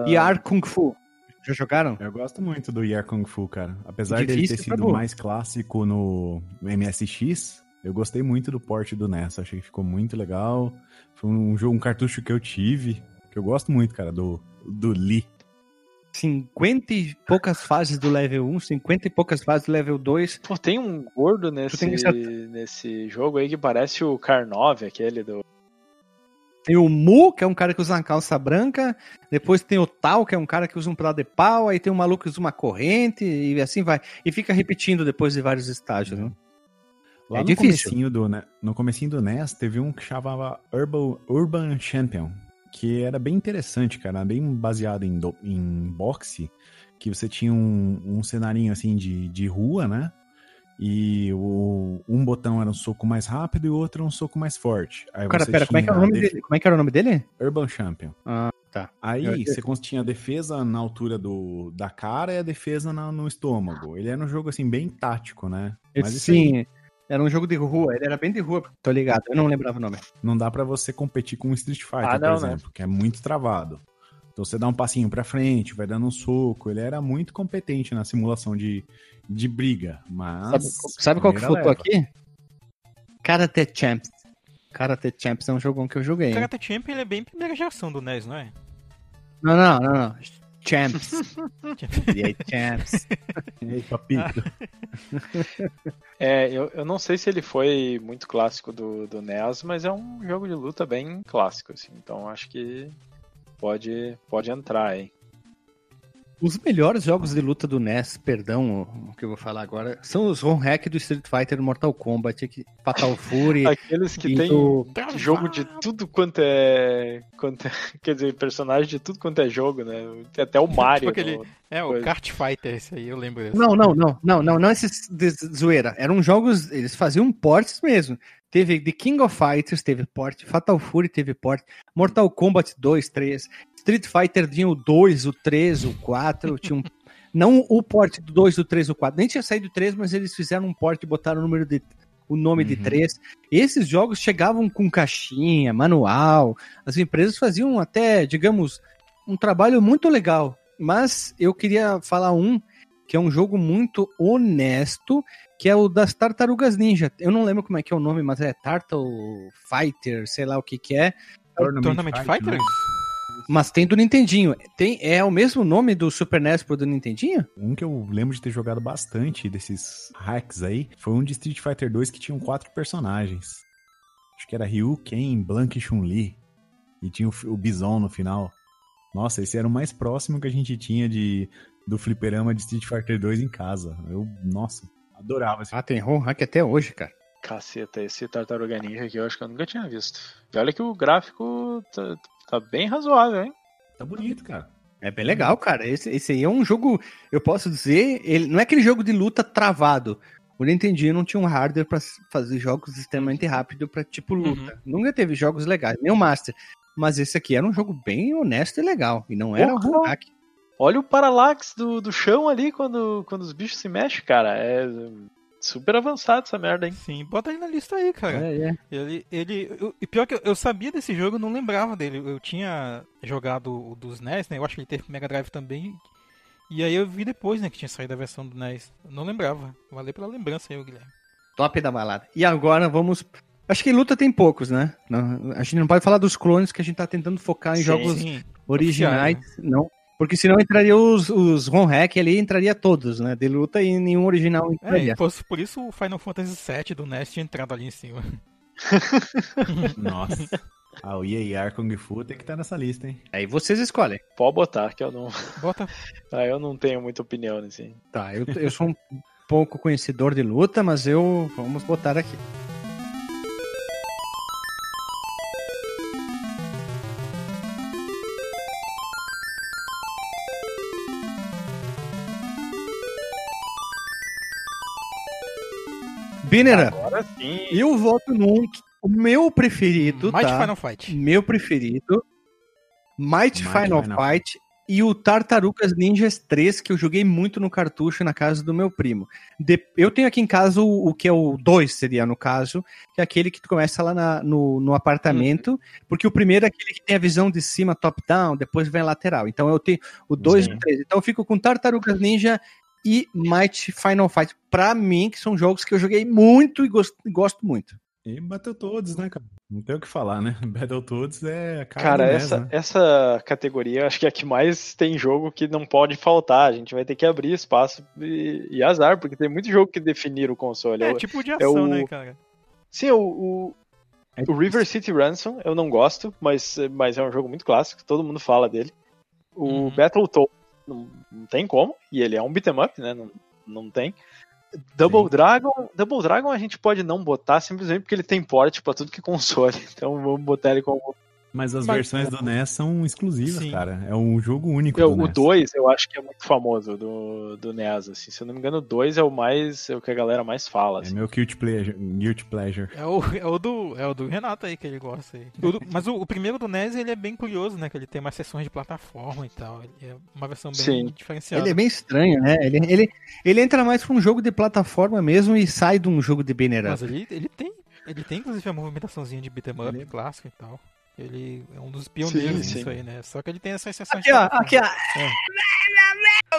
E Ar Kung Fu. Já jogaram? Eu gosto muito do Year Kung Fu, cara. Apesar Difícil dele ter pra sido burro. mais clássico no MSX, eu gostei muito do porte do NES. Achei que ficou muito legal. Foi um jogo, um cartucho que eu tive, que eu gosto muito, cara, do, do Lee. 50 e poucas fases do level 1, 50 e poucas fases do level 2. Pô, tem um gordo nesse, nesse jogo aí que parece o Karnov, aquele do. Tem o Mu, que é um cara que usa uma calça branca. Depois tem o Tal, que é um cara que usa um pedaço de pau. Aí tem um maluco que usa uma corrente. E assim vai. E fica repetindo depois de vários estágios. Né? Lá É no difícil. comecinho do, né, no comecinho do NES, teve um que chamava Urban, Urban Champion, que era bem interessante, cara, bem baseado em, do- em boxe, que você tinha um, um cenarinho assim de, de rua, né? E o, um botão era um soco mais rápido e o outro um soco mais forte. Aí Cara, você pera, como é, que era o nome dele? como é que era o nome dele? Urban Champion. Ah, tá. Aí Eu- você tinha a defesa na altura do, da cara e a defesa na- no estômago. Ele era um jogo assim bem tático, né? Esse, isso aí sim, era um jogo de rua. Ele era bem de rua, tô ligado. Eu não lembrava o nome. não dá pra você competir com o Street Fighter, Ah, não, por exemplo, que é muito travado. Então você dá um passinho pra frente, vai dando um soco. Ele era muito competente na simulação de, de briga, Sabe, mas. sabe qual que faltou leva. aqui? Karate Champs. Karate Champs é um jogão que eu joguei. Karate Champ ele é bem primeira geração do NES, não é? Não, não, não, não. Champs. <laughs> e aí, Champs. <laughs> Ei, papito. <laughs> É, eu, eu não sei se ele foi muito clássico do, do NES, mas é um jogo de luta bem clássico, assim. Então acho que pode, pode entrar aí. Os melhores jogos de luta do NES, perdão o que eu vou falar agora, são os home hack do Street Fighter Mortal Kombat, que- Fatal Fury. Aqueles que tem do- jogo de tudo quanto é, quanto é- <laughs> Quer dizer, personagem de tudo quanto é jogo, né? Tem até o Mario. Tipo aquele- no- É, o Coisa. Kart Fighter, esse aí, eu lembro desse. Não, não, não, não, não, não esses de zoeira. Eram jogos, eles faziam portes mesmo. Teve The King of Fighters, teve porte, Fatal Fury teve porte, Mortal Kombat 2, 3, Street Fighter tinha o 2, o 3, o 4, tinha um... <laughs> Não o porte do 2, o 3, o 4. Nem tinha saído o 3, mas eles fizeram um porte e botaram o número de o nome de Uhum. 3. Esses jogos chegavam com caixinha, manual. As empresas faziam até, digamos, um trabalho muito legal. Mas eu queria falar um que é um jogo muito honesto, que é o das Tartarugas Ninja. Eu não lembro como é que é o nome, mas é Turtle Fighter, sei lá o que que é. Tournament Fight, Fighters? né? Mas tem do Nintendinho. Tem, é o mesmo nome do Super NES pro do Nintendinho? Um que eu lembro de ter jogado bastante desses hacks aí foi um de Street Fighter 2 que tinham quatro personagens. Acho que era Ryu, Ken, Blank e Chun-Li. E tinha o, o Bison no final. Nossa, esse era o mais próximo que a gente tinha de, do fliperama de Street Fighter 2 em casa. Eu, nossa, adorava esse Ah, tem ROM hack até hoje, cara. Caceta, esse Tartaruga Ninja aqui eu acho que eu nunca tinha visto. E olha que o gráfico tá, tá bem razoável, hein? Tá bonito, cara. É bem legal, cara. Esse, esse aí é um jogo, eu posso dizer, ele não é aquele jogo de luta travado. O Nintendinho não tinha um hardware pra fazer jogos extremamente rápido pra tipo luta. Nunca teve jogos legais, nem o Master. Mas esse aqui era um jogo bem honesto e legal. E não era um hack. Olha o parallax do, do chão ali quando, quando os bichos se mexem, cara. É super avançado essa merda, hein? Sim, bota ele na lista aí, cara. É, é. Ele, ele, eu- e pior que eu, eu sabia desse jogo, eu não lembrava dele. Eu tinha jogado o dos NES, né? Eu acho que ele teve Mega Drive também. E aí eu vi depois, né, que tinha saído a versão do NES. Eu não lembrava. Valeu pela lembrança aí, Guilherme. Top da balada. E agora vamos. Acho que luta tem poucos, né? Não, a gente não pode falar dos clones que a gente tá tentando focar em Sim, jogos Sim, originais, não. Porque senão entraria os, os ROM hack ali, entraria todos, né? De luta e nenhum original É, entraria. e fosse por isso o Final Fantasy VII do NES tinha entrado ali em cima. <laughs> Nossa. Ah, o EAR Kung Fu tem que estar nessa lista, hein? Aí vocês escolhem. Pode botar, que eu não. Bota. <laughs> Ah, eu não tenho muita opinião nesse. Tá, eu, eu sou um pouco conhecedor de luta, mas eu. Vamos botar aqui. Binera, Agora sim. eu voto num. O meu preferido, Mighty tá? Final Fight. Meu preferido. Mighty, Mighty Final, Final Fight e o Tartarugas Ninjas 3, que eu joguei muito no cartucho na casa do meu primo. De- eu tenho aqui em casa o, o que é o 2, seria no caso, que é aquele que tu começa lá na- no, no apartamento, porque o primeiro é aquele que tem a visão de cima, top-down, depois vem lateral. Então eu tenho o 2 e o 3. Então eu fico com Tartarugas Ninja e Mighty Final Fight. Pra mim, que são jogos que eu joguei muito e gosto, gosto muito. E Battletoads, né, cara? Não tem o que falar, né? <laughs> Battletoads é a cara, Cara, essa, né? essa categoria acho que é a que mais tem jogo que não pode faltar. A gente vai ter que abrir espaço e, e azar, porque tem muito jogo que definiram o console. É Eu- tipo de ação, o- né, cara? Sim, o, o, É o River City Ransom eu não gosto, mas, mas é um jogo muito clássico, todo mundo fala dele. O Uhum. Battletoads não, não tem como, e ele é um beat'em up, né? Não, não tem. Double Sim. Dragon, Double Dragon a gente pode não botar simplesmente porque ele tem porte pra tudo que console. <laughs> Então vamos botar ele como Mas as Mas- versões do NES são exclusivas, Sim. cara. É um jogo único Eu- do o NES. 2 eu acho que é muito famoso do, do NES, assim. Se eu não me engano, o 2 é o mais. é o que a galera mais fala. É Assim. meu guilty pleasure. Guilty pleasure. É o, é o do, é o do Renato aí que ele gosta aí. O do- mas o, o primeiro do NES ele é bem curioso, né? Que ele tem mais sessões de plataforma e tal. Ele é uma versão bem Sim. diferenciada. Ele é bem estranho, né? Ele, ele, ele entra mais pra um jogo de plataforma mesmo e sai de um jogo de banner Mas ele, ele tem. Ele tem inclusive a movimentaçãozinha de beat'em up Ele- clássica e tal. Ele é um dos pioneiros Sim, nisso sim. aí, né? Só que ele tem essas sessões Aqui, ó, aqui, ó. <laughs>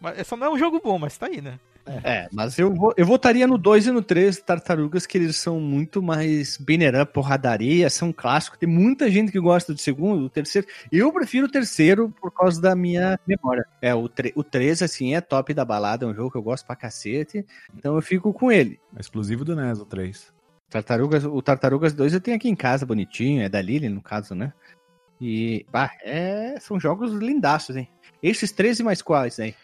Mas só não é um jogo bom, mas tá aí, né? É, mas eu, vo- eu votaria no 2 e no 3 Tartarugas, que eles são muito mais banner up, porradaria, são clássicos. Tem muita gente que gosta do segundo, do terceiro. Eu prefiro o terceiro por causa da minha memória. É, o, tre- o 3, assim, é top da balada, é um jogo que eu gosto pra cacete. Então eu fico com ele. É exclusivo do NES, o 3. Tartarugas, o Tartarugas 2 eu tenho aqui em casa, bonitinho, é da Lily, no caso, né? E, bah, é, são jogos lindaços, hein? Esses 13 mais quais, aí?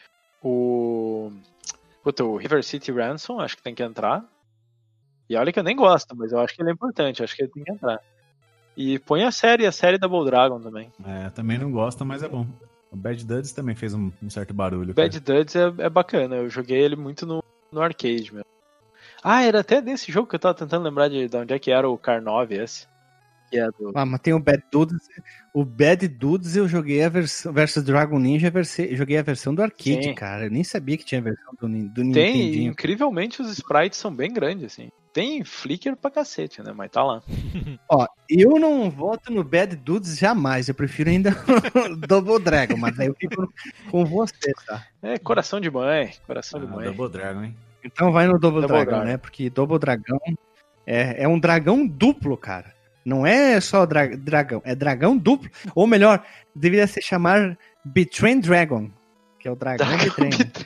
O. Puta, o River City Ransom, acho que tem que entrar. E olha que eu nem gosto, mas eu acho que ele é importante, acho que ele tem que entrar. E põe a série, a série Double Dragon também. É, também não gosta, mas é bom. O Bad Duds também fez um, um certo barulho. O Bad Duds é, é bacana, eu joguei ele muito no, no arcade mesmo. Ah, era até desse jogo que eu tava tentando lembrar de, de onde é que era o Car 9 esse. Que é do. Ah, mas tem o Bad Dudes. O Bad Dudes eu joguei a versão versus Dragon Ninja, verse- joguei a versão do arcade, Sim. cara. Eu nem sabia que tinha versão do, do Tem, Nintendinho. incrivelmente os sprites são bem grandes, assim. Tem flicker pra cacete, né? Mas tá lá. <laughs> Ó, eu não voto no Bad Dudes jamais. Eu prefiro ainda o <laughs> Double Dragon, mas aí eu fico com você, tá? É coração de mãe, coração de Ah, mãe. Double Dragon, hein? Então vai no Double, Double Dragon, Dragon. né? Porque Double Dragão é, é um dragão duplo, cara. Não é só dra- dragão, é dragão duplo. Ou melhor, deveria se chamar Betrain Dragon, que é o dragão Betrain. <laughs>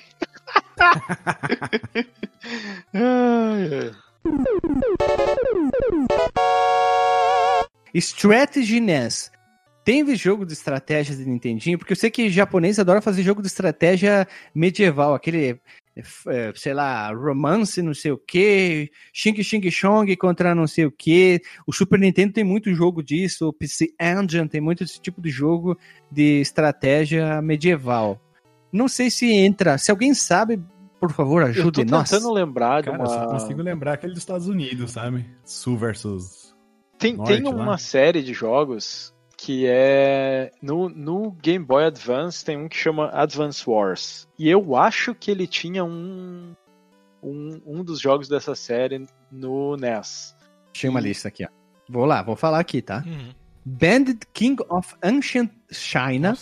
Ai, ai. Strategy NES. Teve jogo de estratégia de Nintendinho? Porque eu sei que japonês adora fazer jogo de estratégia medieval, aquele é, sei lá, romance, não sei o que, Xing Xing Chong contra não sei o que. O Super Nintendo tem muito jogo disso, o PC Engine tem muito esse tipo de jogo de estratégia medieval. Não sei se entra, se alguém sabe, por favor, Eu tô ajude nós. tentando lembrar de Cara, eu só uma. consigo lembrar aquele dos Estados Unidos, sabe? Sul versus. Tem, Norte tem lá. uma série de jogos que é. No, no Game Boy Advance tem um que chama Advance Wars. E eu acho que ele tinha um. Um, um dos jogos dessa série no NES. Tinha uma lista aqui, ó. Vou lá, vou falar aqui, tá? Uhum. Bandit King of Ancient China,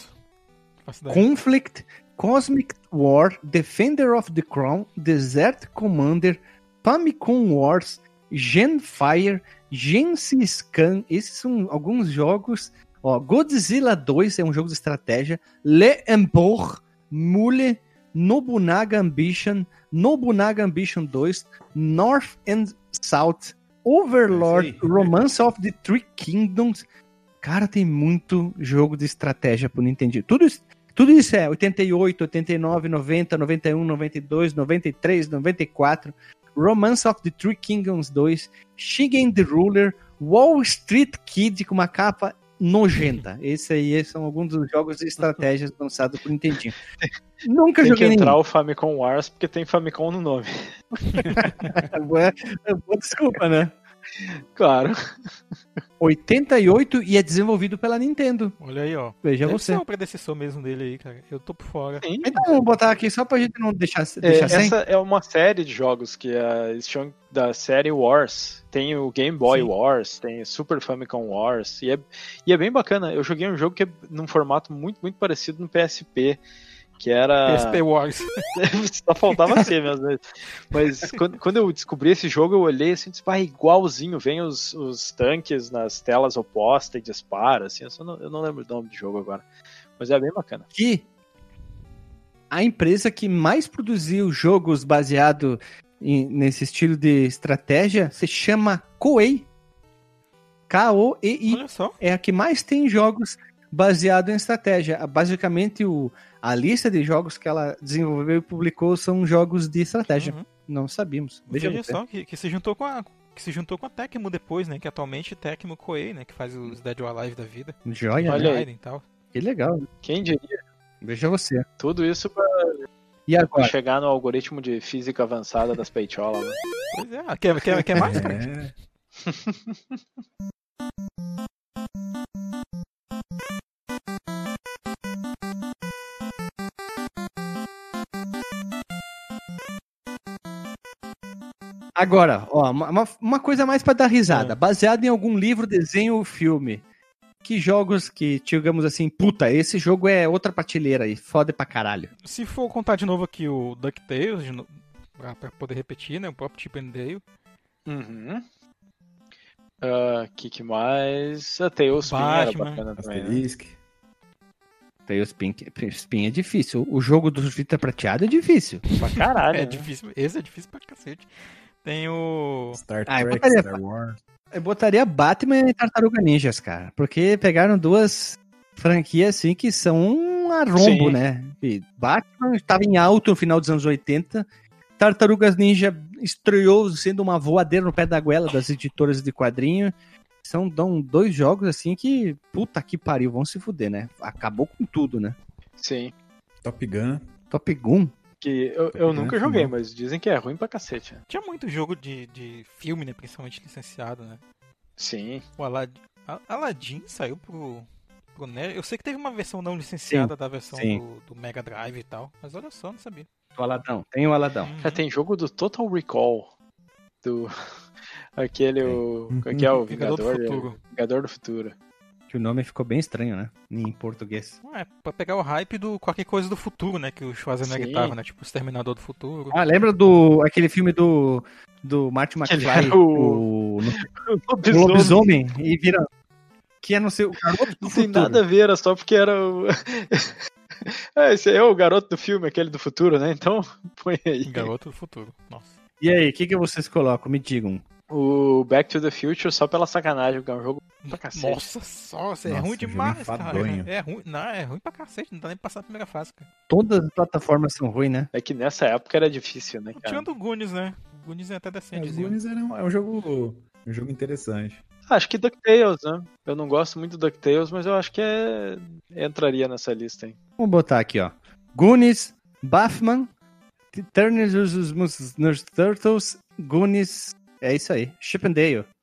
Nossa. Conflict, Cosmic War, Defender of the Crown, Desert Commander, Famicom Wars, Genfire, Gensis Khan, esses são alguns jogos. Ó, Godzilla 2 é um jogo de estratégia. Le Empor, Mule, Nobunaga Ambition, Nobunaga Ambition 2, North and South, Overlord, É. Romance of the Three Kingdoms. Cara, tem muito jogo de estratégia pro Nintendo. Tudo isso, tudo isso é 88, 89, 90, 91, 92, 93, 94. Romance of the Three Kingdoms 2, Shigen the Ruler, Wall Street Kid com uma capa nojenta. Esse aí são alguns dos jogos de estratégias <laughs> lançados por Nintendinho. Nunca Tem que joguei entrar nenhum. o Famicom Wars porque tem Famicom no nome. <laughs> Boa, boa desculpa, né? Claro. 88 e é desenvolvido pela Nintendo. Olha aí, ó. Veja Deve você. ser o predecessor mesmo dele aí, cara. Eu tô por fora. Sim. Então vamos botar aqui só pra gente não deixar, É, deixar sem. essa é uma série de jogos que é, eles chamam da série Wars. Tem o Game Boy Sim. Wars, tem o Super Famicom Wars, e é, e é bem bacana. Eu joguei um jogo que é num formato muito, muito parecido no PSP, que era. PSP Wars. <laughs> Só faltava ser mesmo. né? Mas quando, quando eu descobri esse jogo, eu olhei assim e disse, "Pá, é igualzinho, vem os, os tanques nas telas opostas e dispara, assim, eu, só não, eu não lembro o nome do jogo agora. Mas é bem bacana. que a empresa que mais produziu jogos baseado em- nesse estilo de estratégia se chama Koei. K-O-E-I. Olha só. É a que mais tem jogos baseado em estratégia. Basicamente, o, a lista de jogos que ela desenvolveu e publicou são jogos de estratégia. Uhum. Não sabíamos. Veja, Veja só, que, que se juntou com a. Que se juntou com a Tecmo depois, né? Que atualmente é Tecmo Koei, né? Que faz os Dead or Alive da vida. Joia, Olha né? e tal. Que legal. né? Quem diria? Veja você. Tudo isso pra E agora? chegar no algoritmo de física avançada das peitolas, né? Pois é. Quer, quer, quer mais? É. <laughs> Agora, ó, uma, uma coisa mais pra dar risada. É. Baseado em algum livro, desenho ou filme. Que jogos que, digamos assim, puta, esse jogo é outra prateleira aí, foda pra caralho. Se for contar de novo aqui o DuckTales, de no... pra, pra poder repetir, né? O próprio Chip and Dale. Uhum. Ah, que que mais? A Tailspin era Batman. bacana também, né? Asterisk. Spin é difícil. O jogo do Fita Prateado é difícil. Pra caralho, É né? difícil. Esse é difícil pra cacete. Tem o. Star Ah, eu Trek, botaria- Star Wars. Eu botaria Batman e Tartaruga Ninjas, cara. Porque pegaram duas franquias assim que são um arrombo, Sim. né? E Batman estava em alto no final dos anos 80. Tartarugas Ninja estreou sendo uma voadeira no pé da goela das editoras de quadrinho. São dão dois jogos assim que, puta que pariu, vão se fuder, né? Acabou com tudo, né? Sim. Top Gun. Top Gun. Que eu, eu nunca joguei, mas dizem que é ruim pra cacete. né? Tinha muito jogo de, de filme, né? Principalmente licenciado, né? Sim. O Aladdin, A- Aladdin saiu pro, pro NES. Eu sei que teve uma versão não licenciada da versão sim. do, do Mega Drive e tal. Mas olha só, não sabia. O Aladão. Tem o Aladão. Uhum. Já tem jogo do Total Recall. Do. <laughs> Aquele, o. Qual que é o Vingador do Vingador? Futuro. Vingador do Futuro. Que o nome ficou bem estranho, né? Em português. É, pra pegar o hype do qualquer coisa do futuro, né? Que o Schwarzenegger Sim. tava, né? Tipo, o Exterminador do Futuro. Ah, lembra do aquele filme do do Martin McFly, era <laughs> o, o <laughs> lobisomem e vira que é não sei o garoto do Não tem futuro. nada a ver, era só porque era o. <laughs> é, esse aí é o garoto do filme, aquele do futuro, né? Então, põe aí. Garoto do futuro. Nossa. E aí, o que que vocês colocam? Me digam. O Back to the Future só pela sacanagem, porque é um jogo pra cacete. Nossa, só, é Nossa, ruim demais, cara. É ruim, não, é ruim pra cacete, não dá nem pra passar a primeira fase, cara. Todas as plataformas são ruins, né? É que nessa época era difícil, né, cara? Tirando o Goonies, né? O Goonies é até É, o decentezinho. Goonies era um, é um jogo, um jogo interessante. Acho que DuckTales, né? Eu não gosto muito do DuckTales, mas eu acho que é... entraria nessa lista, hein? Vamos botar aqui, ó. Goonies, Bathman, Turtles Turtles, Goonies. É isso aí. Chip and Dale. Chip,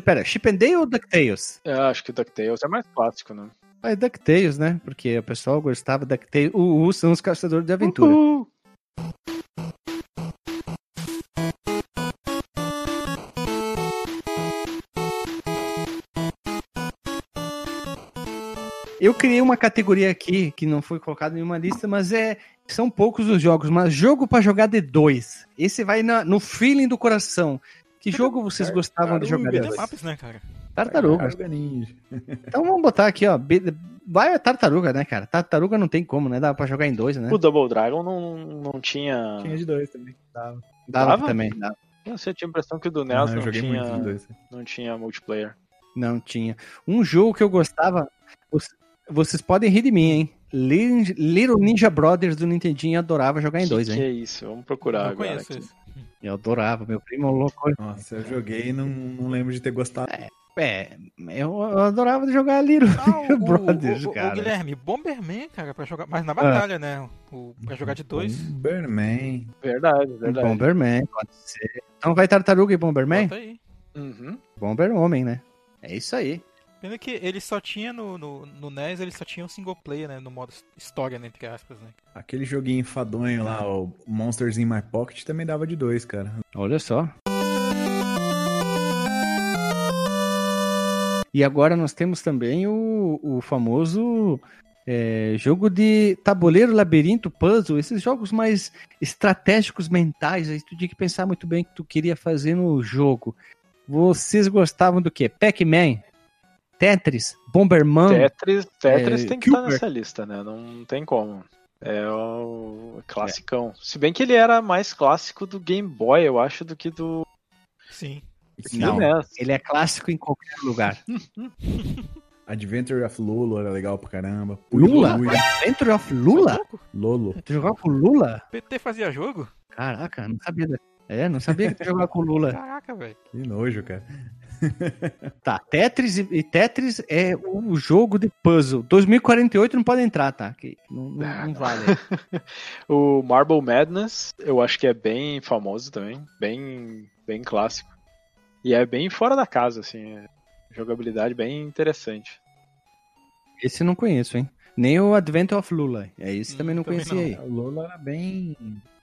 pera, Chip and Dale ou DuckTales? Eu acho que DuckTales é mais clássico, né? Ah, É DuckTales, né? Porque o pessoal gostava DuckTales. O U são os caçadores de aventura. Uhul. Eu criei uma categoria aqui que não foi colocada em nenhuma lista, mas é são poucos os jogos, mas jogo pra jogar de dois. Esse vai na- no feeling do coração. Que jogo vocês gostavam de jogar de Tartarugas. dois? Maps, né, cara? Tartaruga. Tartaruga Ninja. <laughs> Então vamos botar aqui, ó. Vai a tartaruga, né, cara? Tartaruga não tem como, né? Dá pra jogar em dois, né? O Double Dragon não, não tinha... Tinha de dois também. Dava. Dava dava? também. dava. Eu sei, tinha a impressão que o do NES Ah, não, eu joguei muito de tinha... dois. não tinha multiplayer. Não tinha. Um jogo que eu gostava. vocês- podem rir de mim, hein? Little Ninja Brothers do Nintendinho eu adorava jogar em que, dois, que hein? é isso? Vamos procurar não agora. conheço aqui. esse. Eu adorava. Meu primo louco. Nossa, eu joguei e não, não lembro de ter gostado. É, eu, eu adorava jogar Little Ah, o, <laughs> Brothers, o, o, o cara. Guilherme, Bomberman, cara, pra jogar. Mas na batalha, né? O, pra jogar de dois. Bomberman. Verdade, verdade. Bomberman, pode ser. Então vai Tartaruga e Bomberman? Bota aí. Uhum. Bomber Homem, né? É isso aí. Pena que ele só tinha no, no, no NES, ele só tinha um single player, né? No modo história, né, entre aspas, né? Aquele joguinho enfadonho lá, o Monsters in My Pocket, também dava de dois, cara. Olha só. E agora nós temos também o, o famoso é, jogo de tabuleiro, labirinto, puzzle, esses jogos mais estratégicos mentais. Aí tu tinha que pensar muito bem o que tu queria fazer no jogo. Vocês gostavam do quê? Pac-Man? Tetris? Bomberman? Tetris, Tetris é, tem que estar Cooper. nessa lista, né? Não tem como. É o classicão. Se bem que ele era mais clássico do Game Boy, eu acho, do que do, Sim. Não. Ele é clássico em qualquer lugar. <laughs> Adventure of Lolo era legal pra caramba. Lula? Adventure of Lula? Lolo. Tu jogava com Lula? PT fazia jogo? Caraca, não sabia. É, não sabia que tu jogava com Lula. Caraca, velho. Que nojo, cara. <laughs> Tá, Tetris e, e Tetris é o jogo de puzzle. 2048 não pode entrar, tá? Que não, não- não vale. <laughs> O Marble Madness, eu acho que é bem famoso também. Bem, bem clássico. E é bem fora da casa, assim. é jogabilidade bem interessante. Esse eu não conheço, hein? Nem o Adventure of Lula. É esse Hum, também não também conhecia não. aí. O Lolo era bem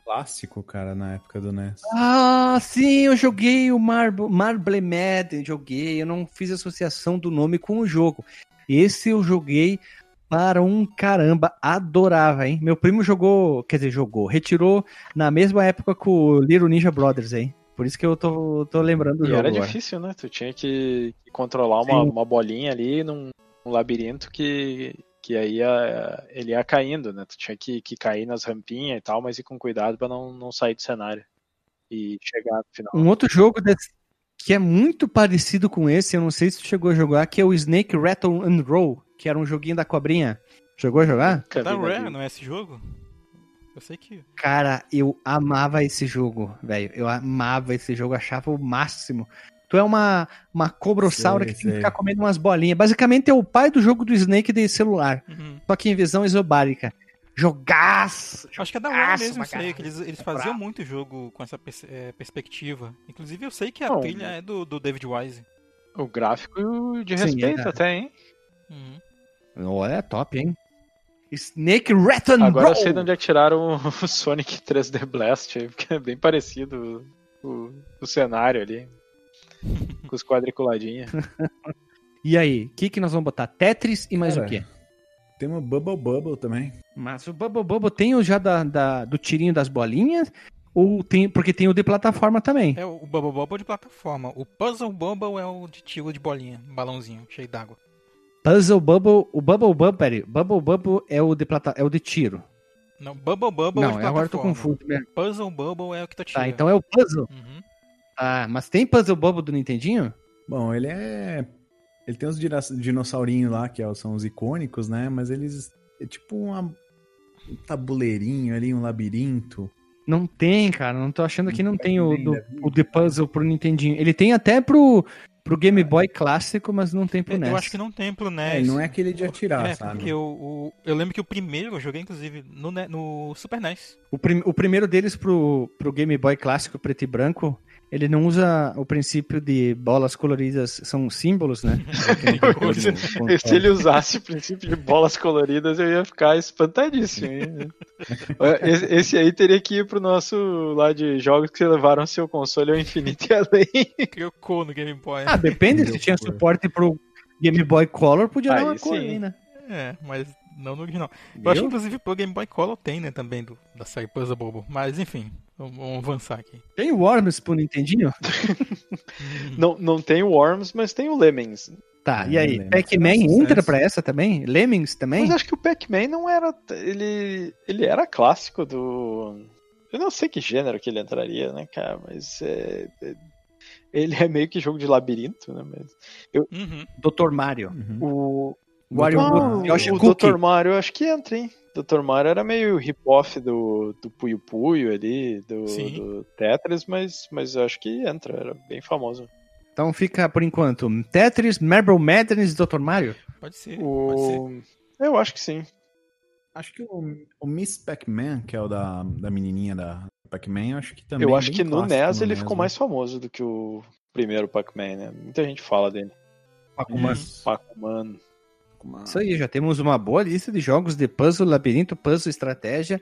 clássico, cara, na época do NES. Ah, sim, eu joguei o Marble, Marble Madden, joguei. Eu não fiz associação do nome com o jogo. Esse eu joguei para um caramba, adorava, hein? Meu primo jogou, quer dizer, jogou, retirou na mesma época com o Little Ninja Brothers, hein? Por isso que eu tô, tô lembrando do E jogo era agora. difícil, né? Tu tinha que, controlar uma, uma bolinha ali num, num labirinto que, que aí ia, ele ia caindo, né? Tu tinha que, que cair nas rampinhas e tal, mas ir com cuidado pra não, não sair do cenário. E chegar no final. Um outro jogo desse- que é muito parecido com esse, eu não sei se tu chegou a jogar, que é o Snake Rattle and Roll, que era um joguinho da cobrinha. Chegou a jogar? Nunca Da Rare, não é esse jogo? Eu sei que. Cara, eu amava esse jogo, velho. Eu amava esse jogo, achava o máximo. Tu é uma, uma cobrossauro que tem que ficar comendo umas bolinhas. Basicamente é o pai do jogo do Snake de celular. Uhum. Só que em visão isobárica. Jogaço! Acho que é da Jogaço mesmo, isso aí, que eles, eles faziam muito jogo com essa pers- é, perspectiva. Inclusive, eu sei que a Bom, trilha é do, do David Wise. O gráfico de Sim, respeito é. até, hein? Uhum. Olha, é top, hein? Snake Rattle and Agora eu Roll! sei de onde é que tiraram <laughs> o Sonic 3D Blast aí, porque é bem parecido o, o, o cenário ali. Com os quadriculadinhos. <laughs> E aí, o que, que nós vamos botar? Tetris e mais Cara, o quê? Tem uma Bubble Bubble também. Mas o Bubble Bubble tem o já da, da- do tirinho das bolinhas? Ou tem. Porque tem o de plataforma também. É o Bubble Bubble de plataforma. O Puzzle Bubble é o de tiro de bolinha, balãozinho, cheio d'água. Puzzle Bubble. O Bubble Bubble, peraí. Bubble Bubble é o de, plata, é o de tiro. Não, Bubble Bubble é Não, de agora eu tô confuso mesmo. Puzzle Bubble é o que tu tira. Tá, então é o puzzle. Uhum. Ah, mas tem Puzzle Bubble do Nintendinho? Bom, ele é. Ele tem os dinossaurinhos lá, que é- são os icônicos, né? Mas eles. É tipo uma, um tabuleirinho ali, um labirinto. Não tem, cara. Não tô achando que não tem o, do- vida. o The Puzzle pro Nintendinho. Ele tem até pro, pro Game Boy clássico, mas não tem pro Eu, NES. eu acho que não tem pro NES. É, não é aquele de atirar, É, sabe? porque o- eu lembro que o primeiro eu joguei, inclusive, no, no Super NES. O, prim- o primeiro deles pro, pro Game Boy clássico preto e branco, ele não usa o princípio de bolas coloridas, são símbolos, né? <laughs> Se, se ele usasse o princípio de bolas coloridas, eu ia ficar espantadíssimo. hein? esse, esse aí teria que ir pro nosso lá de jogos que levaram seu console ao infinito e além. <laughs> Crocou no Game Boy. Ah, depende, se Deu tinha cor. suporte pro Game Boy Color, podia dar Aí uma cor sim. aí, né? É, mas não no original. Eu acho que inclusive pro Game Boy Color tem, né, também, do, da série Puzzle Bobo. Mas enfim, vamos, vamos avançar aqui. Tem o Worms pro Nintendinho? <laughs> <laughs> Não, não tem o Worms, mas tem o Lemmings. Tá, e aí? Pac-Man entra pra essa também? Lemmings também? Mas acho que o Pac-Man não era. Ele, ele era clássico do. Eu não sei que gênero que ele entraria, né, cara? Mas é, é- ele é meio que jogo de labirinto, né? Mas Uhum. Dr. Mario. Uhum. o. Wario Ah, Yoshi o Cookie. Dr. Mario, eu acho que entra, hein? Dr. Mario era meio hip-off do, do Puyo Puyo ali, do, do Tetris, mas, mas eu acho que entra, era bem famoso. Então fica, por enquanto, Tetris, Marble Madness e Dr. Mario? Pode ser, pode ser. O... Eu acho que sim. Acho que o, o Miss Pac-Man, que é o da, da menininha da Pac-Man, acho que também. eu é acho bem que no NES ele ficou né? mais famoso do que o primeiro Pac-Man, né? Muita gente fala dele. Pac-Man. Pac-Man. Isso aí, já temos uma boa lista de jogos de puzzle, labirinto, puzzle, estratégia,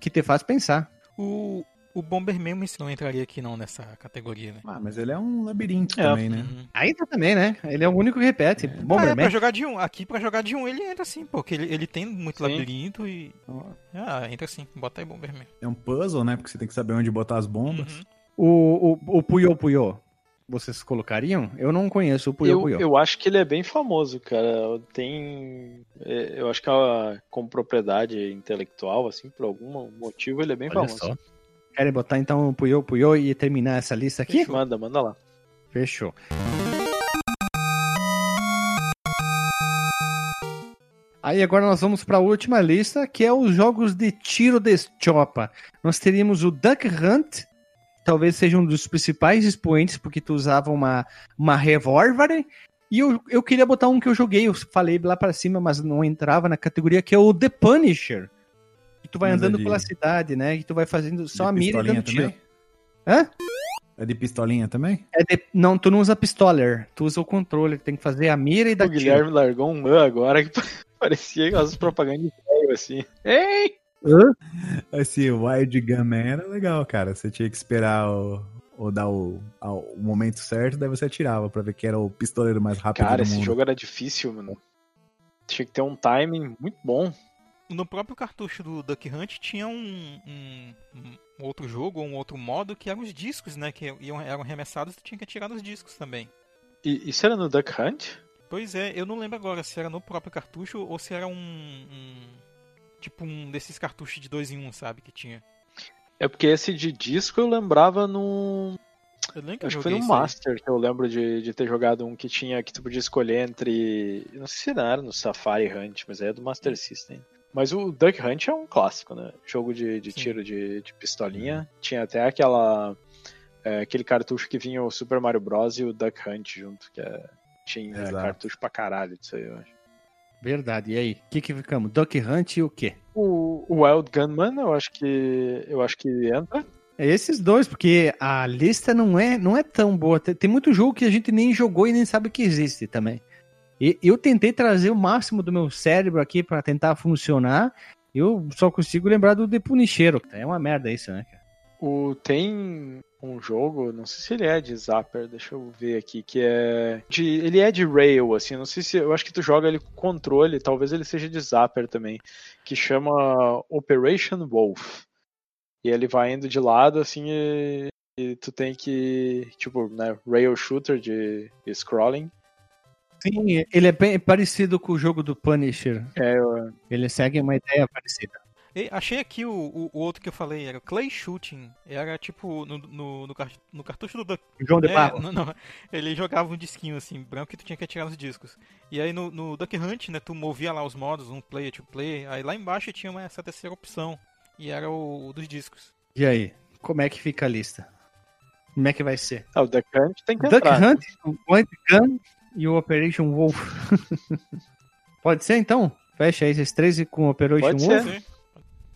que te faz pensar. O, o Bomberman não entraria aqui não nessa categoria, né? Ah, mas ele é um labirinto É. também, né? Uhum. Ainda também, né? Ele é o único que repete. Ah, é, pra Bomberman. jogar de um. Aqui pra jogar de um ele entra sim, porque ele, ele tem muito Sim. labirinto e. Ah, entra sim, bota aí Bomberman. É um puzzle, né? Porque você tem que saber onde botar as bombas. Uhum. O, o, o Puyo Puyo, vocês colocariam? Eu não conheço o Puyo Eu, Puyo. eu acho que ele é bem famoso, cara. Tem. é, Eu acho que ela, como propriedade intelectual, assim, por algum motivo, ele é bem Olha famoso. só. Querem botar então o Puyo Puyo e terminar essa lista aqui? Manda, manda lá. Fechou. Aí agora nós vamos para a última lista, que é os jogos de tiro de chopa. Nós teríamos o Duck Hunt, talvez seja um dos principais expoentes, porque tu usava uma, uma revólver. E eu, eu queria botar um que eu joguei, eu falei lá para cima, mas não entrava na categoria, que é o The Punisher. Que tu vai Mas é andando de- pela cidade, né? E tu vai fazendo só De a mira e dando tiro. também? Hã? É de pistolinha também? É de- Não, tu não usa pistoler, tu usa o controle, tem que fazer a mira e dar O tiro. Guilherme largou um man agora que <laughs> parecia aquelas propagandas de assim. Ei! Esse Wild Gunman era legal, cara. Você tinha que esperar o, o dar o, a- o momento certo, daí você atirava pra ver que era o pistoleiro mais rápido Cara, do esse mundo. jogo era difícil, mano. Tinha que ter um timing muito bom. No próprio cartucho do Duck Hunt tinha um, um- um outro jogo, um outro modo, que eram os discos, né? Que iam, eram arremessados e tinha que atirar nos discos também. E isso era no Duck Hunt? Pois é, eu não lembro agora se era no próprio cartucho ou se era um. um- tipo um desses cartuchos de 2 em 1, um, sabe? Que tinha. É porque esse de disco eu lembrava no. Eu lembro que eu Acho que foi no isso aí. Master que eu lembro de, de ter jogado um que tinha que tu podia escolher entre. Não sei se era no Safari Hunt, mas aí é do Master System. Mas o Duck Hunt é um clássico, né? Jogo de, de Sim. tiro de, de pistolinha. Tinha até aquela. é, aquele cartucho que vinha o Super Mario Bros. e o Duck Hunt junto, que é, tinha Exato. cartucho pra caralho disso aí, eu acho. Verdade, e aí? O que que ficamos? Duck Hunt e o quê? O, Wild Gunman, eu acho que. Eu acho que entra. É esses dois, porque a lista não é, não é tão boa. Tem, tem muito jogo que a gente nem jogou e nem sabe que existe também. E eu tentei trazer o máximo do meu cérebro aqui pra tentar funcionar. Eu só consigo lembrar do The Punisher. É uma merda isso, né, cara? O, tem um jogo, não sei se ele é de Zapper, deixa eu ver aqui, que é. De, ele é de Rail, assim, não sei se. Eu acho que tu joga ele com controle, talvez ele seja de Zapper também, que chama Operation Wolf. E ele vai indo de lado, assim, e, e tu tem que. Tipo, né, Rail Shooter de, de scrolling. Sim, ele é bem parecido com o jogo do Punisher. É, eu- Ele segue uma ideia parecida. E achei aqui o, o, o outro que eu falei, era Clay Shooting. Era tipo no, no, no, no cartucho do Duck. João de É, Barro. não, não. Ele jogava um disquinho assim, branco, e tu tinha que atirar os discos. E aí no, no Duck Hunt, né, tu movia lá os modos, um player, two player. Aí lá embaixo tinha uma, essa terceira opção. E era o, o dos discos. E aí, como é que fica a lista? Como é que vai ser? Ah, o Duck Hunt tem que Duck entrar. Hunt, o Point Gun e o Operation Wolf. <laughs> Pode ser então? Fecha aí esses três com o Operation Pode ser. Wolf.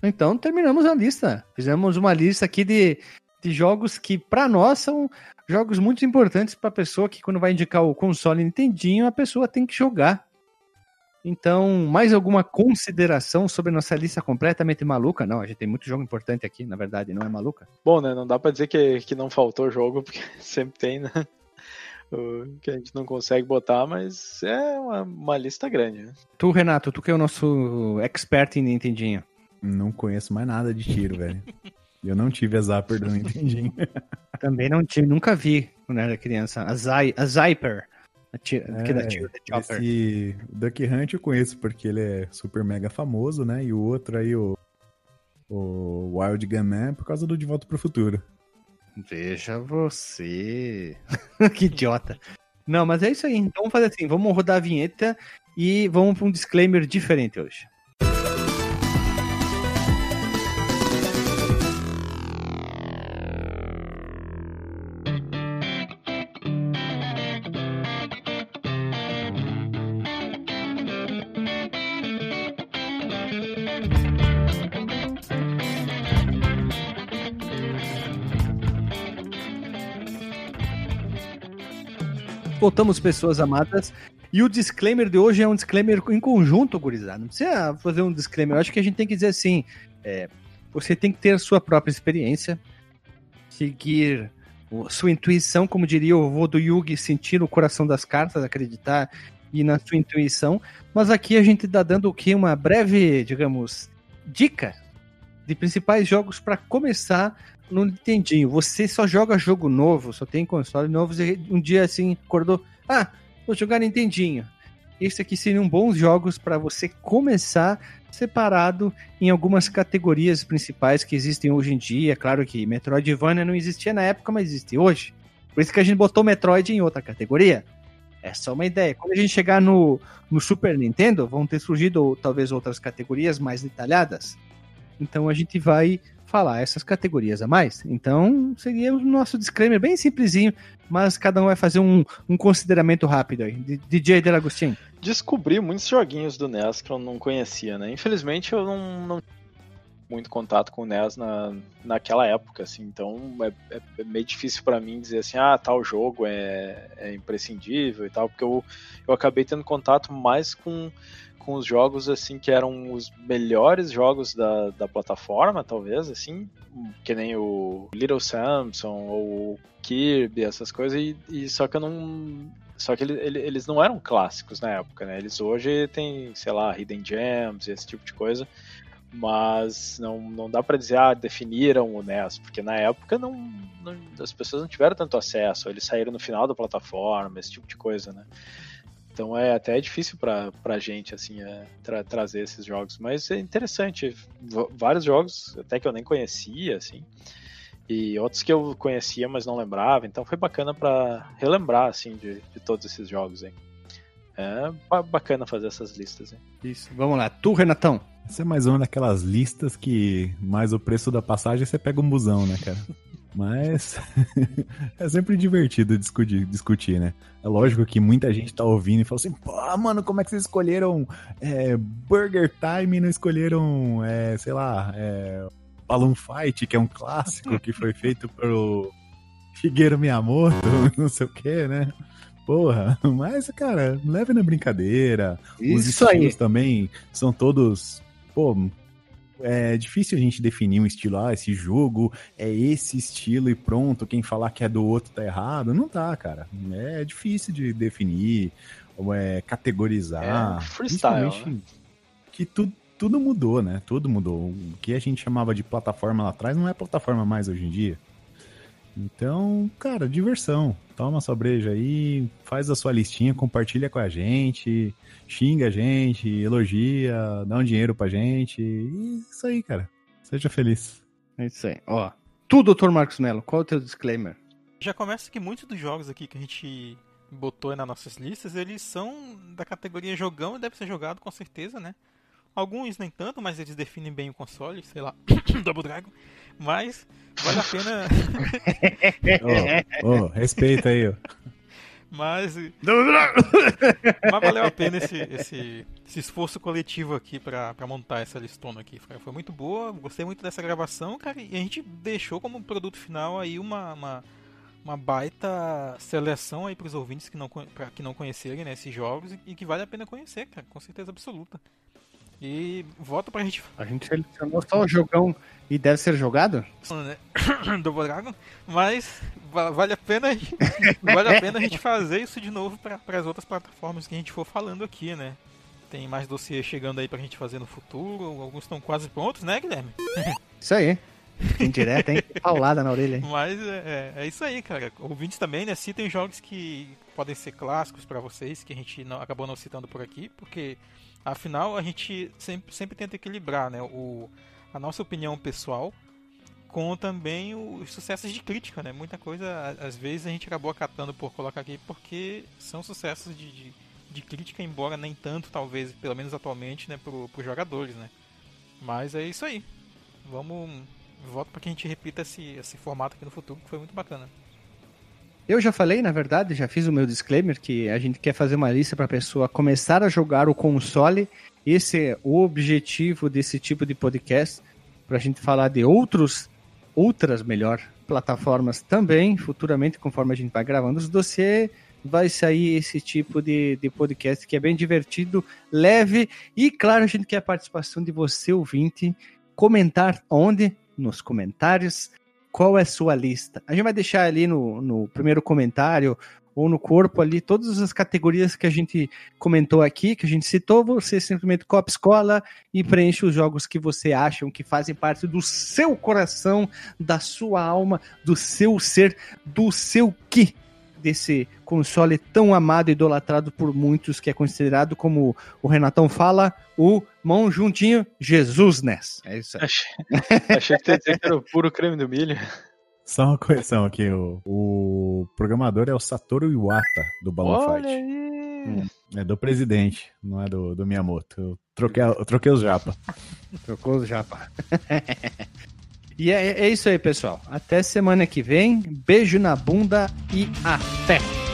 Então terminamos a lista. Fizemos uma lista aqui de, de jogos que, pra nós, são jogos muito importantes pra pessoa que, quando vai indicar o console Nintendinho, a pessoa tem que jogar. Então, mais alguma consideração sobre nossa lista completamente maluca? Não, a gente tem muito jogo importante aqui, na verdade, não é maluca. Bom, né? Não dá pra dizer que, que não faltou jogo, porque <laughs> sempre tem, né? Que a gente não consegue botar, mas é uma, uma lista grande. né? Tu, Renato, tu que é o nosso expert em Nintendinho. Não conheço mais nada de tiro, velho. <laughs> Eu não tive a Zapper do <laughs> Nintendinho. Também não tive, nunca vi quando era criança. A, Zy, a Zyper. A tira, que dá tiro de chopper. É, esse Duck Hunt eu conheço porque ele é super mega famoso, né? E o outro aí, o, o Wild Gunman, é por causa do De Volta pro Futuro. Veja você. <laughs> que idiota. Não, mas é isso aí. Então vamos fazer assim: vamos rodar a vinheta e vamos para um disclaimer diferente hoje. Voltamos, pessoas amadas. E o disclaimer de hoje é um disclaimer em conjunto, gurizada. Não precisa fazer um disclaimer. Eu acho que a gente tem que dizer assim: é, você tem que ter a sua própria experiência, seguir sua intuição, como diria o vô do Yugi, sentir o coração das cartas, acreditar e na sua intuição. Mas aqui a gente tá dando o quê? Uma breve, digamos, dica de principais jogos para começar no Nintendinho. Você só joga jogo novo, só tem console novo. e um dia assim acordou, ah, vou jogar Nintendinho. Esse aqui seriam bons jogos para você começar separado em algumas categorias principais que existem hoje em dia. Claro que Metroidvania não existia na época, mas existe hoje. Por isso que a gente botou Metroid em outra categoria. É só uma ideia. Quando a gente chegar no, no Super Nintendo, vão ter surgido talvez outras categorias mais detalhadas. Então a gente vai falar essas categorias a mais. Então seria o nosso disclaimer bem simplesinho, mas cada um vai fazer um, um consideramento rápido aí. DJ Delagostin. Descobri muitos joguinhos do NES que eu não conhecia, né? Infelizmente eu não, não muito contato com o NES na, naquela época, assim, então é, é- é meio difícil pra mim dizer assim, ah, tal jogo é, é imprescindível e tal, porque eu, eu acabei tendo contato mais com, com os jogos, assim, que eram os melhores jogos da, da plataforma, talvez, assim, que nem o Little Samson ou o Kirby, essas coisas, e, e só que eu não só que ele- ele- eles não eram clássicos na época, né? Eles hoje têm, sei lá, Hidden Gems e esse tipo de coisa. Mas não, não dá pra dizer, ah, definiram o NES, porque na época não, não- as pessoas não tiveram tanto acesso, eles saíram no final da plataforma, esse tipo de coisa, né? Então é até difícil pra, pra gente, assim, é, tra- trazer esses jogos. Mas é interessante, v- vários jogos até que eu nem conhecia, assim, e outros que eu conhecia, mas não lembrava, então foi bacana pra relembrar, assim, de, de todos esses jogos aí. É ba- bacana fazer essas listas, hein? Isso. Vamos lá. Tu, Renatão. Essa é mais uma daquelas listas que mais o preço da passagem você pega um busão, né, cara? <laughs> Mas <laughs> é sempre divertido discutir, discutir, né? É lógico que muita gente tá ouvindo e fala assim, pô, mano, como é que vocês escolheram é, Burger Time e não escolheram, é, sei lá, é, Balloon Fight, que é um clássico que foi feito pelo Shigeru Miyamoto, <laughs> não sei o que, né? Porra, <laughs> mas, cara, leve na brincadeira. Os Isso aí. estilos também são todos. Pô, é difícil a gente definir um estilo. Ah, esse jogo é esse estilo e pronto. Quem falar que é do outro tá errado. Não tá, cara. É difícil de definir, ou é categorizar. É, freestyle, Principalmente Que tudo, tudo mudou, né? Tudo mudou. O que a gente chamava de plataforma lá atrás não é plataforma mais hoje em dia. Então, cara, diversão. Toma sua breja aí, faz a sua listinha, compartilha com a gente, xinga a gente, elogia, dá um dinheiro pra gente. E isso aí, cara. Seja feliz. É isso aí. Ó, tu, Dr. Marcos Mello, qual é o teu disclaimer? Já começa que muitos dos jogos aqui que a gente botou aí nas nossas listas, eles são da categoria jogão e deve ser jogado com certeza, né? Alguns nem tanto, mas eles definem bem o console, sei lá, <coughs> Double Dragon. Mas vale a pena. Ô, ô, respeita aí, ó. Mas. Mas valeu a pena esse, esse, esse esforço coletivo aqui pra, pra montar essa listona aqui. Foi, foi muito boa, gostei muito dessa gravação, cara. E a gente deixou como produto final aí uma, uma, uma baita seleção aí pros ouvintes que não, pra, que não conhecerem né, esses jogos e, e que vale a pena conhecer, cara, com certeza absoluta. E volta pra gente A gente selecionou só o jogão e deve ser jogado? né? <coughs> Double Dragon, mas va- vale a pena vale a pena a gente fazer isso de novo para as outras plataformas que a gente for falando aqui, né? Tem mais dossiê chegando aí pra gente fazer no futuro, alguns estão quase prontos, né, Guilherme? Isso aí. Tem direto, hein? <laughs> Paulada na orelha, hein? Mas é, é- é isso aí, cara. Ouvintes também, né? Citem jogos que podem ser clássicos pra vocês, que a gente não- acabou não citando por aqui, porque afinal a gente sempre, sempre tenta equilibrar, né? O, a nossa opinião pessoal com também os sucessos de crítica, né? Muita coisa, às vezes, a gente acabou acatando por colocar aqui porque são sucessos de, de, de crítica, embora nem tanto, talvez, pelo menos atualmente, né? Pro, pros jogadores, né? Mas é isso aí. Vamos. Volto para que a gente repita esse, esse formato aqui no futuro, que foi muito bacana. Eu já falei, na verdade, já fiz o meu disclaimer que a gente quer fazer uma lista para a pessoa começar a jogar o console. Esse é o objetivo desse tipo de podcast, para a gente falar de outros, outras melhor plataformas também. Futuramente, conforme a gente vai gravando os dossiês, vai sair esse tipo de, de podcast que é bem divertido, leve e, claro, a gente quer a participação de você, ouvinte, comentar onde? Nos comentários qual é a sua lista. A gente vai deixar ali no, no primeiro comentário ou no corpo ali todas as categorias que a gente comentou aqui, que a gente citou. Você simplesmente copa escola e preenche os jogos que você acham que fazem parte do seu coração, da sua alma, do seu ser, do seu que desse console tão amado e idolatrado por muitos, que é considerado, como o Renatão fala, o mão juntinho Jesus NES. É isso aí. Achei, <laughs> achei que que era o puro creme do milho. Só uma correção aqui, o, o programador é o Satoru Iwata, do Balloon Olha Fight. aí. É do presidente, não é do, do Miyamoto. Eu troquei, eu troquei os japa. Trocou os japa. <laughs> e é, é isso aí, pessoal. Até semana que vem. Beijo na bunda e até!